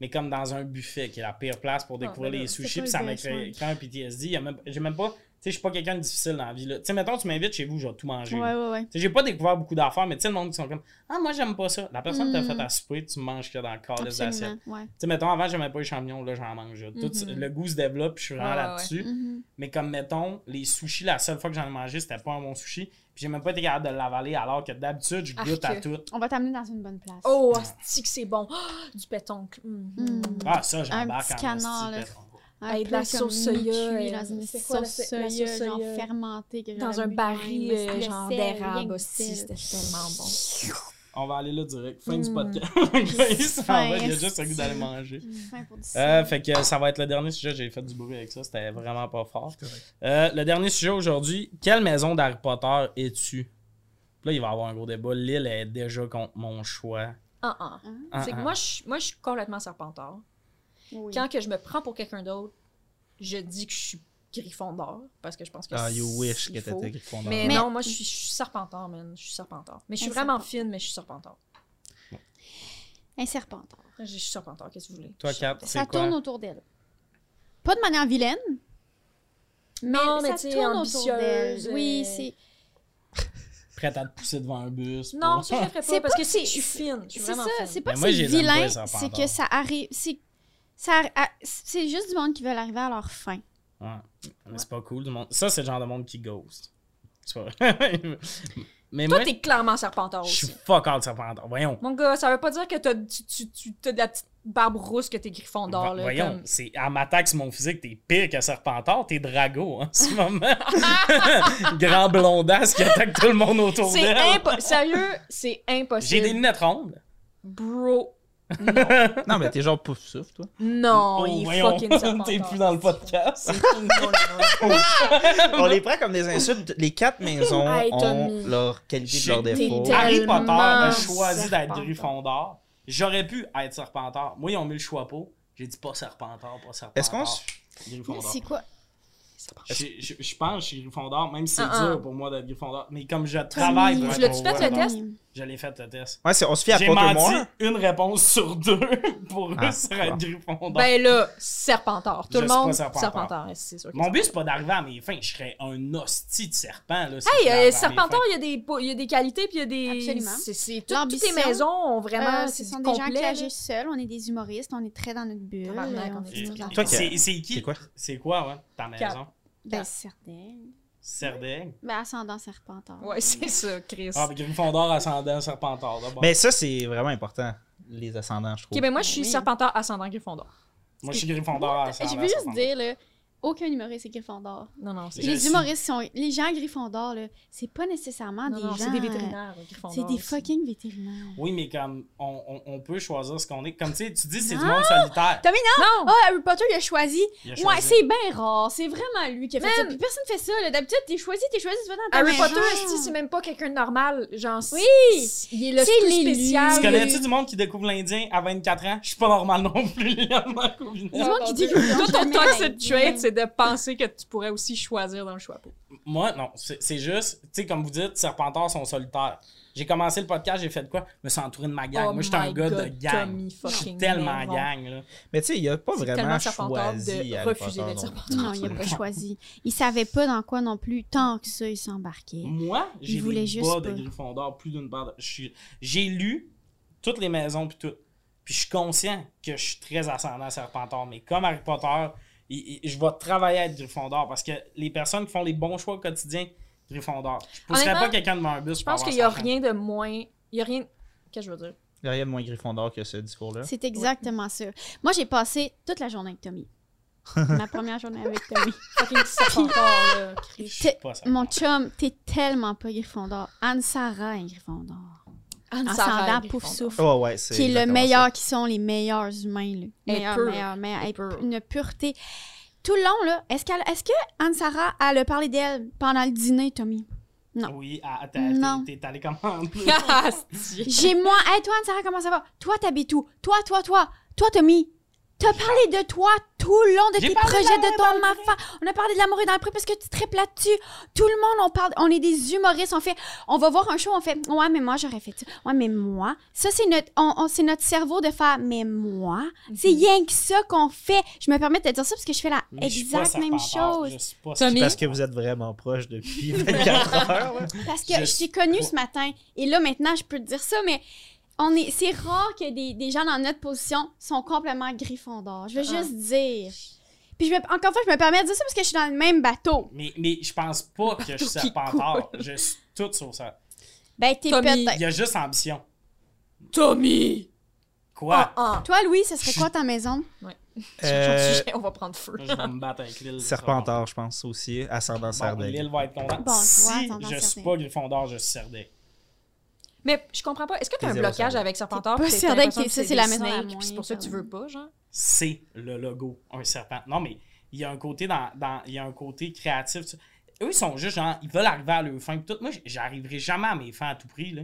Mais comme dans un buffet, qui est la pire place pour découvrir ben là, les sushis, puis ça m'a créé, un PTSD. J'ai même pas. Tu sais, je suis pas quelqu'un de difficile dans la vie. là. Tu sais, mettons, tu m'invites chez vous, je vais tout manger. Ouais, ouais, ouais. Tu sais, j'ai pas découvert beaucoup d'affaires, mais tu sais, le monde qui sont comme Ah, moi, j'aime pas ça. La personne t'a Mm. fait à souper, tu manges que dans le corps des assiettes. Tu sais, mettons, avant, j'aimais pas les champignons, là, j'en mange. Tout, Mhm. Le goût se développe, puis je suis vraiment Ouais, ouais, là-dessus. Mhm. Mais comme, mettons, les sushis, la seule fois que j'en ai mangé, c'était pas un bon sushi. Puis j'ai même pas été capable de l'avaler, alors que d'habitude, je goûte à tout. On va t'amener dans une bonne place. Oh, c'est que c'est bon. Du pétoncle. Mm. Mm. Ah, ça, j'embarque petit en canard, Hey, de la sauce soya, euh, dans une la- sauce soya, genre fermentée. que Dans un baril, euh, genre d'érable aussi. C'était tellement bon. On va aller là direct. Fin du Mm. podcast. il s'en Fin, va, il a juste esti. d'aller manger. Fin pour du Euh, fait que ça va être le dernier sujet. J'ai fait du bruit avec ça. C'était vraiment pas fort. Euh, le dernier sujet aujourd'hui. Quelle maison d'Harry Potter es-tu? Là, il va y avoir un gros débat. Lille est déjà contre mon choix. Ah, ah. Ah, C'est que ah. moi, je moi, je suis complètement serpentard. Oui. Quand que je me prends pour quelqu'un d'autre, je dis que je suis Gryffondor parce que je pense que Ah, you wish que t'étais Gryffondor. Mais, Mais- non, moi, je suis, je suis man. Je suis serpentard. Mais je suis Un vraiment serpent. fine, mais je suis serpentard. Un serpentard. Je suis serpentard, qu'est-ce que vous voulez? Toi, c'est Ça quoi? tourne autour d'elle. Pas de manière vilaine. Mais Non, mais ça tu sais, tourne autour ambitieuse, d'elle. Oui, c'est. Prête à te pousser devant un bus. Non, pour- ça, je le ferais C'est pas parce pas que que je suis fine. Je suis vraiment ça, fine. c'est pas que c'est vilain, c'est que ça arrive. C'est c'est juste du monde qui veut arriver à leur fin. Ouais. Mais c'est pas cool. Du monde. Ça, c'est le genre de monde qui ghost. Mais Toi, t'es clairement serpentard je suis fuck all serpentard. Voyons. Mon gars, ça veut pas dire que t'as, tu, tu, de la petite barbe rousse que t'es Gryffondor, Va- là. voyons, comme- c'est à m'attaque sur mon physique, t'es pire que Serpentard, t'es Drago en ce moment. Grand blondasse qui attaque tout le monde autour C'est d'elle. impossible. Sérieux, c'est impossible. J'ai des lunettes rondes. Bro. Non, mais t'es genre pouf souffle, toi. Non, Oh, il est voyons, fucking. T'es plus dans le podcast. Non, non, non. On les prend comme des insultes. Les quatre maisons Hey, ont Tommy. leur qualité J'ai- t'es défauts. tellement Harry Potter a Serpentard. choisi d'être Gryffondor. J'aurais pu être Serpentard. Moi, ils ont mis le choix pas. J'ai dit pas Serpentard, pas Serpentard. Est-ce qu'on se- Gryffondor. C'est quoi? Je, je- je pense que je suis Gryffondor, même si c'est Ah, ah. dur pour moi d'être Gryffondor. Mais comme je travaille pour Tu être l'as-tu fait, le Gryffondor, test? Je l'ai fait le test. Ouais, c'est- on se fie à J'ai menti une réponse sur deux pour Ah, eux sur. Gryffondor. Ben là, Serpentard. Tout Je le monde, Serpentard. Serpentard. c'est sûr. Mon but, c'est pas d'arriver à mes fins. Je serais un hostie de serpent. Là, si Hey, euh, Serpentard, il y, a des, po- il y a des qualités, puis il y a des. Absolument. C'est, c'est, tout- toutes les maisons ont vraiment. Euh, c'est ce sont des gens qui là. agissent seuls, on est des humoristes, on est très dans notre bulle. Euh, C'est qui? C'est quoi? C'est quoi, ouais? Ta maison? Ben, certains. Serdaigle? Ben, ascendant serpentard. Ouais, c'est ça, Chris. Ah, mais Gryffondor, ascendant, serpentard. d'abord. Mais ça, c'est vraiment important, les ascendants, je trouve. Ok, ben moi, je suis Oui. Serpentard ascendant Gryffondor. Moi, je suis Gryffondor, ascendant, Je veux juste serpentard. dire, là, aucun humoriste est Gryffondor. Non, non, c'est les humoristes sont. Les gens Gryffondor, là, c'est pas nécessairement non, des non, gens. c'est des euh, vétérinaires, Gryffondor. C'est des aussi. fucking vétérinaires. Oui, mais comme on, on, on peut choisir ce qu'on est. Comme tu sais, tu dis c'est du Non! monde solitaire. Tommy, non! Non! Oh, Harry Potter, il a choisi. Il a Ouais, c'est bien rare. C'est vraiment lui qui a fait ça. Puis personne fait ça. là. D'habitude, t'es choisi, t'es choisi, tu vas dans ta Harry. Potter, c'est même pas quelqu'un de normal. Genre, Oui! c'est- Il est le C'est spécial. Tu connais-tu du monde qui découvre l'Indien à 24 ans? Je suis pas normal non plus. Du monde qui dit que Tout ton toxic trait, c'est de penser que tu pourrais aussi choisir dans le choix. Moi, non. C'est juste, tu sais, comme vous dites, Serpentards sont solitaires. J'ai commencé le podcast, j'ai fait de quoi? Je me suis entouré de ma gang. Oh Moi, j'étais un gars de gang. Je suis tellement gang, là. Mais tu sais, il a pas vraiment Serpentard choisi de refuser d'être Serpentard. plus. Non, il a pas choisi. Il savait pas dans quoi non plus. Tant que ça, il s'embarquait. Moi, j'ai juste bas de pas. Gryffondor, plus d'une J'ai lu toutes les maisons puis tout. Puis je suis conscient que je suis très ascendant Serpentard. Mais comme Harry Potter, il- je vais travailler à être Gryffondor parce que les personnes qui font les bons choix au quotidien, Gryffondor. Je pousserais Honnêtement, pas quelqu'un devant un bus Je pense qu'il y a rien de moins. Il y a rien. Qu'est-ce que je veux dire? Il y a rien de moins Gryffondor que ce discours-là. C'est exactement ça. Moi, j'ai passé toute la journée avec Tommy. Ma première journée avec Tommy. Mon chum, t'es tellement pas Gryffondor. Anne-Sara est Gryffondor. Anne Ascendant Sarah pouf souffle. Oh, ouais, c'est. qui est le meilleur, qui sont les meilleurs humains. Là. Elle est Meilleur, pure. meilleur, meilleur. Elle pure. Une pureté. Tout le long, là, est-ce, qu'elle, est-ce que Anne-Sara, elle a parlé d'elle pendant le dîner, Tommy? Non. Oui, ah, t'es- Non. t'es allé comment en? Ah, J'ai moi, hey, toi, Anne-Sara, comment ça va? Toi, t'habites où? Toi, toi, toi. Toi, Tommy. T'as parlé de toi tout le long de tes projets de de ton enfant. On a parlé de l'amour et dans le pré parce que tu tripes là-dessus. Tout le monde, on parle, on est des humoristes. On fait, on va voir un show, on fait, ouais, mais moi, j'aurais fait ça. Ouais, mais moi. Ça, c'est notre, on, on- c'est notre cerveau de faire, mais moi. C'est rien que ça qu'on fait. Je me permets de te dire ça parce que je fais la Mais exacte même chose. je suis pas Tommy? Parce que vous êtes vraiment proches depuis 24 heures. là. Parce que Je je t'ai suis connu pas- ce matin. Et là, maintenant, je peux te dire ça, mais on est, c'est rare que des, des gens dans notre position sont complètement griffondors. Je veux Ah. juste dire. Puis, je me- encore une fois, je me permets de dire ça parce que je suis dans le même bateau. Mais, mais je pense pas que je suis Serpentard. Je suis tout sur ça. Ben, t'es Tommy. peut-être. Il y a juste ambition. Tommy! Quoi? Ah, ah. Toi, Louis, ce serait quoi ta maison? Euh, On va prendre feu? Je vais me battre avec l'île. Serpentard, je pense aussi. Ascendant Bon, Sardaigle. l'île va être contente. Bon, si je suis pas Gryffondor, je suis Serdaigle. Mais je comprends pas. Est-ce que t'as un T'es zéro blocage avec Serpentard? Pas que ça, c'est la maison C'est pour ça que tu veux pas, genre? C'est le logo, un serpent. Non, mais il y a un côté dans, dans- il y a un côté créatif. tu- Eux, ils sont juste genre, ils veulent arriver à leur fin. tout. Moi, j'arriverai jamais à mes fins à tout prix, là.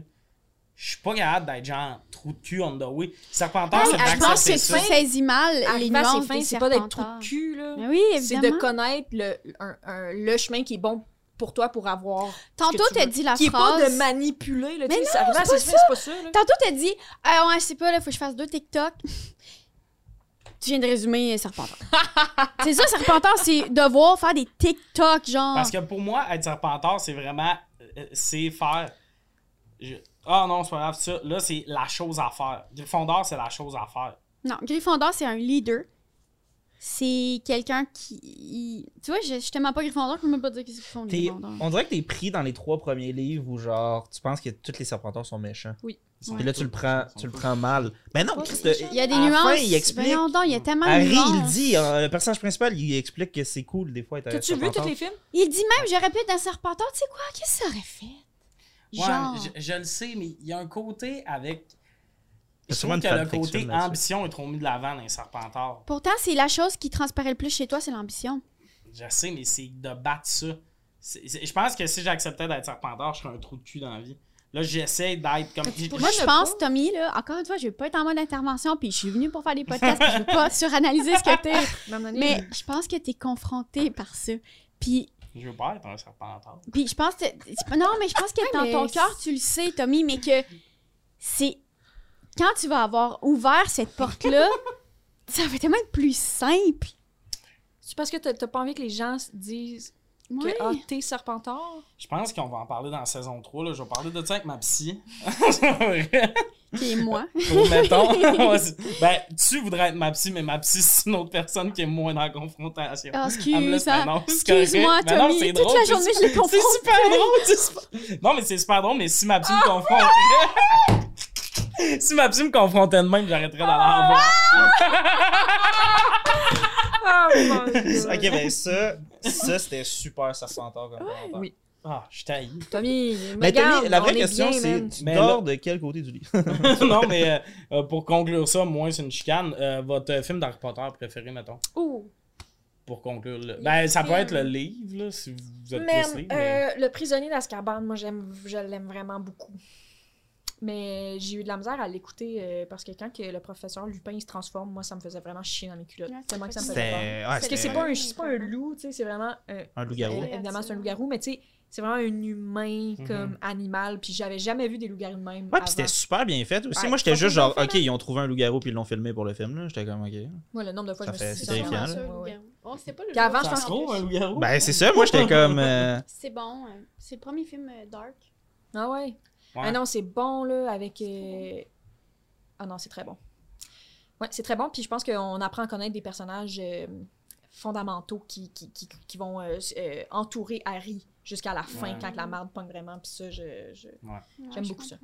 Je suis pas capable d'être genre trou de cul on the way. Serpentard, Hey, c'est je Je pense que tu saisis mal les Arriver à ses fins, c'est pas d'être trou de cul, là. Mais oui, C'est de connaître le, un- un- le chemin qui est bon pour toi pour avoir. Tantôt, t'as dit la Qui est phrase. pas de manipuler, là. tu Mais non, c'est pas ça, là. Tantôt, t'as dit, ah ouais, je sais pas, là, faut que je fasse deux TikTok. tu viens de résumer Serpentard. c'est ça, Serpentard, c'est devoir faire des TikTok, genre. Parce que pour moi, être serpentard, c'est vraiment. euh, c'est faire. je- Ah non, c'est pas grave, ça. Là, c'est la chose à faire. Gryffondor, c'est la chose à faire. Non, Gryffondor, c'est un leader. C'est quelqu'un qui. Tu vois, je, je suis tellement pas Gryffondor que je peux même pas dire qu'est-ce qu'ils font, les Gryffondors. on dirait que t'es pris dans les trois premiers livres où genre tu penses que tous les serpentards sont méchants. Oui. Puis là tu le prends, tu le prends mal. Mais non, Christ, méchants. Il y a des à nuances. fin, il explique. Voyons donc, il y a tellement de Harry, il dit, euh, le personnage principal, il explique que c'est cool des fois T'as-tu vu tous les films? Il dit même, j'aurais pu être un Serpentard. Tu sais quoi? Qu'est-ce que ça aurait fait? Ouais, Genre. je, je le sais, mais il y a un côté avec. Je trouve que le côté ambition est trop mis de l'avant dans les Serpentards. Pourtant, c'est la chose qui transparaît le plus chez toi, c'est l'ambition. Je sais, mais c'est de battre ça. Je pense que si j'acceptais d'être Serpentard, je serais un trou de cul dans la vie. Là, j'essaie d'être comme. Moi, je pense, pas. Tommy, là, encore une fois, je veux pas être en mode intervention, puis je suis venue pour faire des podcasts, puis je veux pas suranalyser ce que t'es. Mais je pense que t'es confronté par ça. Puis, Je veux pas être un Serpentard. puis je pense que... Non, mais je pense que dans ton cœur, tu le sais, Tommy, mais que c'est... Quand tu vas avoir ouvert cette porte-là, ça va tellement être plus simple. C'est parce que t'as pas envie que les gens se disent que ah, t'es serpentard? Je pense qu'on va en parler dans la saison 3. Là. Je vais parler de ça avec ma psy. Qui est moi. Ou mettons. ben, tu voudrais être ma psy, mais ma psy, c'est une autre personne qui est moins dans la confrontation. Ah, me laisse- excuse, ben Excuse-moi. Ben Tommy. c'est Toute drôle, la c'est journée, je l'ai C'est super drôle. super- Non, mais c'est super drôle, mais si ma psy me confrontait. si ma psy me confrontait de même, j'arrêterais d'aller en voir. Ah, mon Dieu. Ok, ben ça, ça c'était super serpentard comme commentaire. Oui. Ah, je taille. Tommy, Mais regarde, Tommy, la vraie est question, c'est tu Mais dors de quel côté du lit non, mais euh, euh, pour conclure ça, moi, c'est une chicane. Euh, votre film d'Harry Potter préféré, mettons, Ouh. pour conclure. le- Ben, ça peut être le livre, là, si vous êtes Man, plus mais- euh, le prisonnier d'Azkaban, moi j'aime, je l'aime vraiment beaucoup. Mais j'ai eu de la misère à l'écouter euh, parce que quand que le professeur Lupin il se transforme, moi ça me faisait vraiment chier dans mes culottes. Ouais, Tellement que ça me faisait ouais, Parce que c'est pas un, c'est pas un loup, tu sais, c'est vraiment un, un loup-garou. euh, évidemment c'est un loup-garou, mais tu sais, c'est vraiment un humain Mhm. comme animal. Puis j'avais jamais vu des loups-garous de même. Ouais, puis c'était super bien fait aussi. Ouais, Moi, j'étais juste genre, ok, ils ont trouvé un loup-garou puis ils l'ont filmé pour le film. là. J'étais comme, ok. Moi, le nombre de fois Ça que je fait- me suis c'est dit, ouais, ouais. Oh, c'est pas le Puis avant, loup. je Ça se trouve, un loup-garou? Ben, c'est ça. Moi, j'étais comme. euh, C'est bon. euh, C'est le premier film euh, dark. Ah ouais. Ouais. Ah non, c'est bon, là, avec... euh, Ah non, c'est très bon. Ouais, c'est très bon, puis je pense qu'on apprend à connaître des personnages euh, fondamentaux qui, qui, qui, qui vont euh, euh, entourer Harry jusqu'à la fin, Ouais. quand la merde pogne vraiment, puis ça, je... je- J'aime beaucoup ça.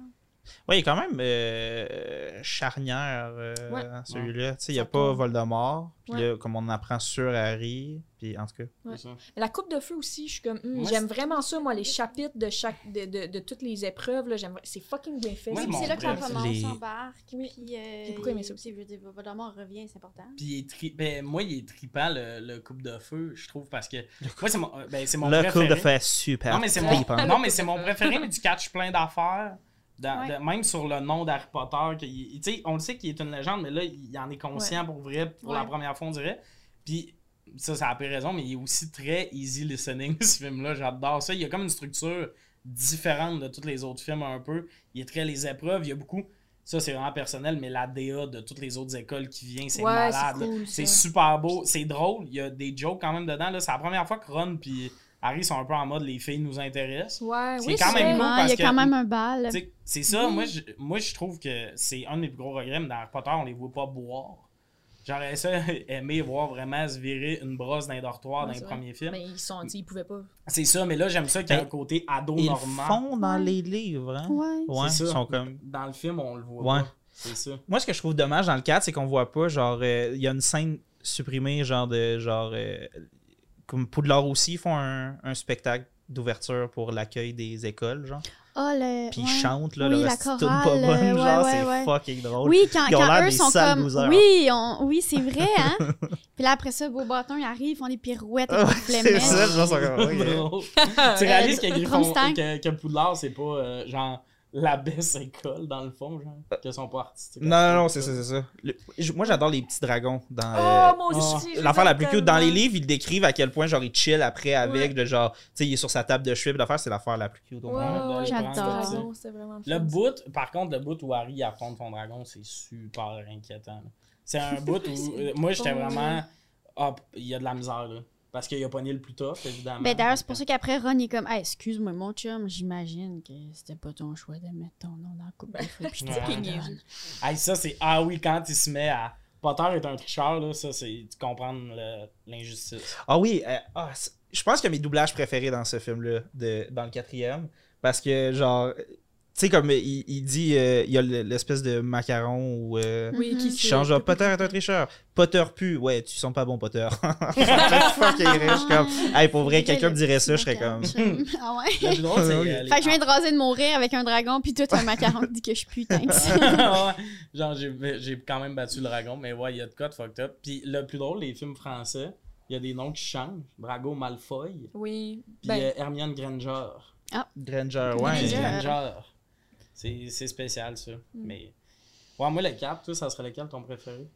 Ouais, il est quand même euh, charnière, euh, Ouais. celui-là. Tu sais, il n'y a pas. Voldemort. Puis Ouais. comme on apprend sur Harry. Puis en tout cas. Ouais. Ça. La coupe de feu aussi, je suis comme... Moi, j'aime vraiment ça, moi, les chapitres de chaque de, de, de toutes les épreuves, là, j'aime... C'est fucking bien fait. Ouais, Oui, c'est là bref, romance les- embarque. Oui. Puis, euh, J'ai beaucoup aimé ça aussi. Je veux dire, Voldemort revient, c'est important. Puis il est tri- ben, moi, il est trippant, le, le coupe de feu, je trouve, parce que. Moi, c'est mon, euh, ben, c'est mon le préféré. coup de fait super. Non, mais c'est mon, non, mais c'est mon préféré, mais du catch plein d'affaires. Dans- Ouais. de- même sur le nom d'Harry Potter, que on le sait qu'il est une légende, mais là, il en est conscient pour vrai, pour la première fois, on dirait. Puis, ça, ça a peu raison, mais il est aussi très easy listening, ce film-là. J'adore ça. Il y a comme une structure différente de tous les autres films, un peu. Il est très les épreuves, il y a beaucoup. Ça, c'est vraiment personnel, mais la DA de toutes les autres écoles qui vient, c'est malade. c'est cool, super beau, c'est drôle. Il y a des jokes quand même dedans. C'est la première fois que Ron puis Harry sont un peu en mode les filles nous intéressent. Ouais, C'est oui, quand même cool parce il y a que- quand même un bal. C'est ça, moi je, moi je trouve que c'est un de mes plus gros regrets, mais dans Harry Potter, on les voit pas boire. J'aurais ça aimé voir vraiment se virer une brosse dortoirs Ouais, dans les premiers films. Mais ils sont, ils pouvaient pas. C'est ça, mais là j'aime ça qu'il y a un Ben, côté ado Ils le normand. font dans Ouais. les livres. Hein? Ouais. Ouais, C'est ils ça. sont comme. Dans le film, on le voit Ouais. pas. C'est ça. Moi, ce que je trouve dommage dans le 4, c'est qu'on voit pas, genre, euh, il y a une scène supprimée, genre, de, genre, euh, comme Poudlard aussi, ils font un, un spectacle d'ouverture pour l'accueil des écoles, genre. Oh, le. Puis ouais. ils chantent, là, Oui, le la chorale, pas bonne, euh, ouais, genre, ouais, c'est ouais. fucking drôle. Oui, quand, Ils ont quand l'air eux des sont comme. losers. Oui, on- oui c'est vrai, hein? Puis là, après ça, Beau Bâton, ils arrivent, ils font des pirouettes avec des c'est ça, genre, ils sont comme. Drôle. tu réalises que, Griffon- que, que Poudlard, c'est pas euh, genre la baisse école dans le fond, genre, qu'ils sont pas artistiques. Non, non, non, c'est ça, c'est ça. Le- moi, j'adore les petits dragons dans. Oh, euh, moi aussi! je les L'affaire la plus cute, dans les livres, ils décrivent à quel point genre il chill après avec, Ouais. de genre, tu sais, il est sur sa table de cheveux, l'affaire, c'est l'affaire la plus cute au Ouais, monde. ouais, ouais, J'adore. vraiment Le bout, par contre, le bout où Harry affronte son dragon, c'est super inquiétant. C'est un bout où euh, moi j'étais vraiment. Ah, il y a de la misère là. Parce qu'il a pogné le plus tough, évidemment. Ben d'ailleurs, c'est pour ça qu'après, Ron est comme, hey, excuse-moi, mon chum, j'imagine que c'était pas ton choix de mettre ton nom dans la coupe de feu. Puis. Hey, ça, c'est. Ah oui, quand il se met à. Potter est un tricheur, là, ça, c'est. Tu comprends le- l'injustice. Ah oui, euh, ah, je pense que mes doublages préférés dans ce film-là, de- dans le quatrième, parce que genre, sais, comme il, il dit, euh, il y a le- l'espèce de macaron où, euh, Oui, qui change. genre, Potter est un tricheur. Potter pue. Ouais, tu sens pas bon, Potter. Rire. Je suis comme, hey, pour vrai, quelqu'un me dirait ça, je serais comme. Ah ouais? Euh, Fait que je viens de raser de mourir avec un dragon, puis tout un macaron qui dit que je suis putain. Ouais. Genre, j'ai, j'ai quand même battu le dragon, mais ouais, il y a de quoi de fucked up. Puis le plus drôle, les films français, il y a des noms qui changent. Drago Malfoy, Oui. puis Ben, euh, Hermione Granger. Granger, Granger. ouais. Granger. C'est spécial, ça. Mais. Ouais, moi, le cap, toi, ça serait lequel ton préféré?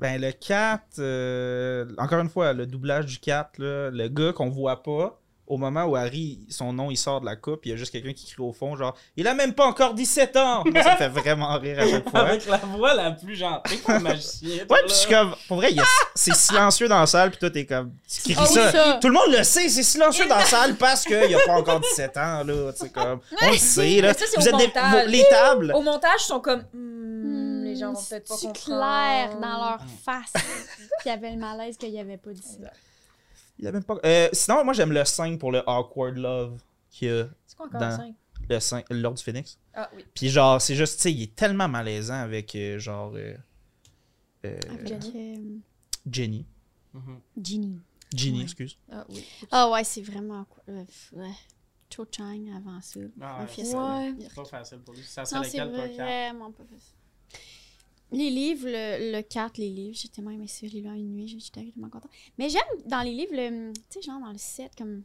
Ben, le 4, euh, encore une fois, le doublage du 4, là, le gars qu'on voit pas, au moment où Harry, son nom, il sort de la coupe, il y a juste quelqu'un qui crie au fond, genre, il a même pas encore 17 ans! Moi, ça me fait vraiment rire à chaque fois. Avec la voix la plus gentille pour le magicien. Ouais, pis je suis comme, pour vrai, y c'est silencieux dans la salle, pis toi, t'es comme, tu cries Ah oui, ça. Tout le monde le sait, c'est silencieux dans la salle parce qu'il a pas encore 17 ans, là, tu sais, comme, on le sait, là. Ça, Vous au êtes montage. les tables, Au montage, ils sont comme. Hmm, les gens vont peut-être pas comprendre. clair dans leur face qu'il y avait le malaise qu'il n'y avait pas ça. Il a même pas, euh, sinon, moi, j'aime le 5 pour le awkward love, qu'il y a, C'est quoi encore Dans- le 5 le 5, l'ordre du phénix. Ah oui. Puis genre, c'est juste, tu sais, il est tellement malaisant avec, euh, genre, euh, euh, Avec euh, Jenny. Mhm. Ginny. Ginny, Ouais. excuse. Ah oui. Ah ouais, c'est vraiment. euh, ouais. Cho Chang avant ça. Ah ouais, c'est- Ouais. C'est pas facile pour lui. Ça c'est vraiment pas facile. Les livres, le, le 4, les livres, j'ai tellement aimé ça, je l'ai lu en une nuit, j'étais tellement contente. Mais j'aime dans les livres, le- tu sais, genre dans le 7, comme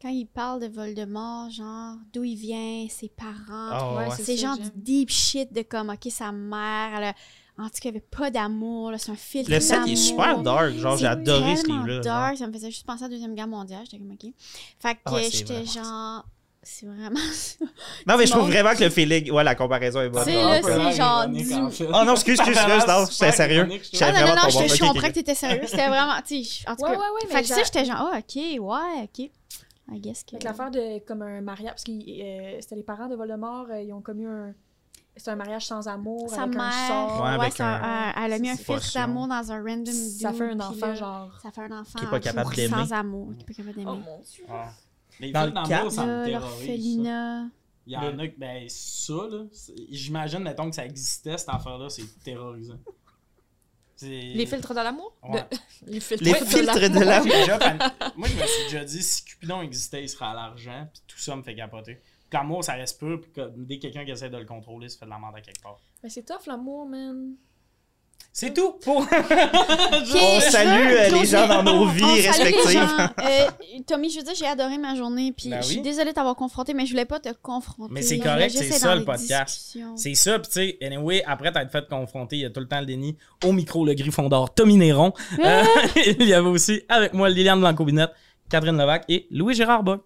quand il parle de Voldemort, genre d'où il vient, ses parents. Ah Ouais, c'est genre du deep shit de comme, ok, sa mère, elle a- en tout cas, il n'y avait pas d'amour, là, c'est un filtre Le 7, il est super dark. Genre, j'ai adoré ce livre-là. dark, ça me faisait juste penser à la Deuxième Guerre mondiale, j'étais comme, ok. Fait que Ah ouais, j'étais genre, c'est vraiment Non, mais je trouve vraiment que le feeling, ouais, la comparaison est bonne. C'est genre. là, c'est genre du-. Oh non, excuse, excuse, excuse, non, j'étais sérieux. Ah non, non, vraiment non, je, comprends que t'étais sérieux. C'était vraiment, tu sais, en tout Ouais, cas. ouais, ouais, mais fait que ça, j'a- j'étais genre, ah, ok, ouais, ok. I guess que. Avec l'affaire de comme un mariage, parce que euh, c'était les parents de Voldemort, euh, ils ont commis un. C'est un mariage sans amour, Sa avec un mère, sort. Ouais, ouais, avec un- un- un- elle a mis un potion. d'amour dans un random Ça dude, fait un enfant, là, genre. Ça fait un enfant Qui est pas capable d'aimer. sans amour, qui est pas capable d'aimer. Oh mon dieu. Les Dans films quatre, ça me terrorise. ça. Il y en a que, ben, ça, là, j'imagine, mettons, que ça existait, cette affaire-là, c'est terrorisant. Les filtres de l'amour? Ouais. De- Les filtres, Les de filtres l'amour. de la Moi, déjà, pan- Moi, je me suis déjà dit, si Cupidon existait, il serait à l'argent, puis tout ça me fait capoter. L'amour, ça reste pur, puis que dès quelqu'un qui essaie de le contrôler, ça fait de la merde à quelque part. Mais c'est tough l'amour, man. C'est tout pour. On salue euh, les gens dans nos vies On respectives. Euh, Tommy, je veux dire, j'ai adoré ma journée, puis Ben je suis oui. désolée de t'avoir confronté, mais je voulais pas te confronter. Mais c'est correct, c'est ça, le podcast. C'est ça, puis tu sais, anyway, après t'être fait confronter, il y a tout le temps le déni au micro, le griffon d'or, Tommy Néron. Euh, il y avait aussi avec moi Liliane Blanco-Binette, Catherine Levac et Louis-Gérard Bock.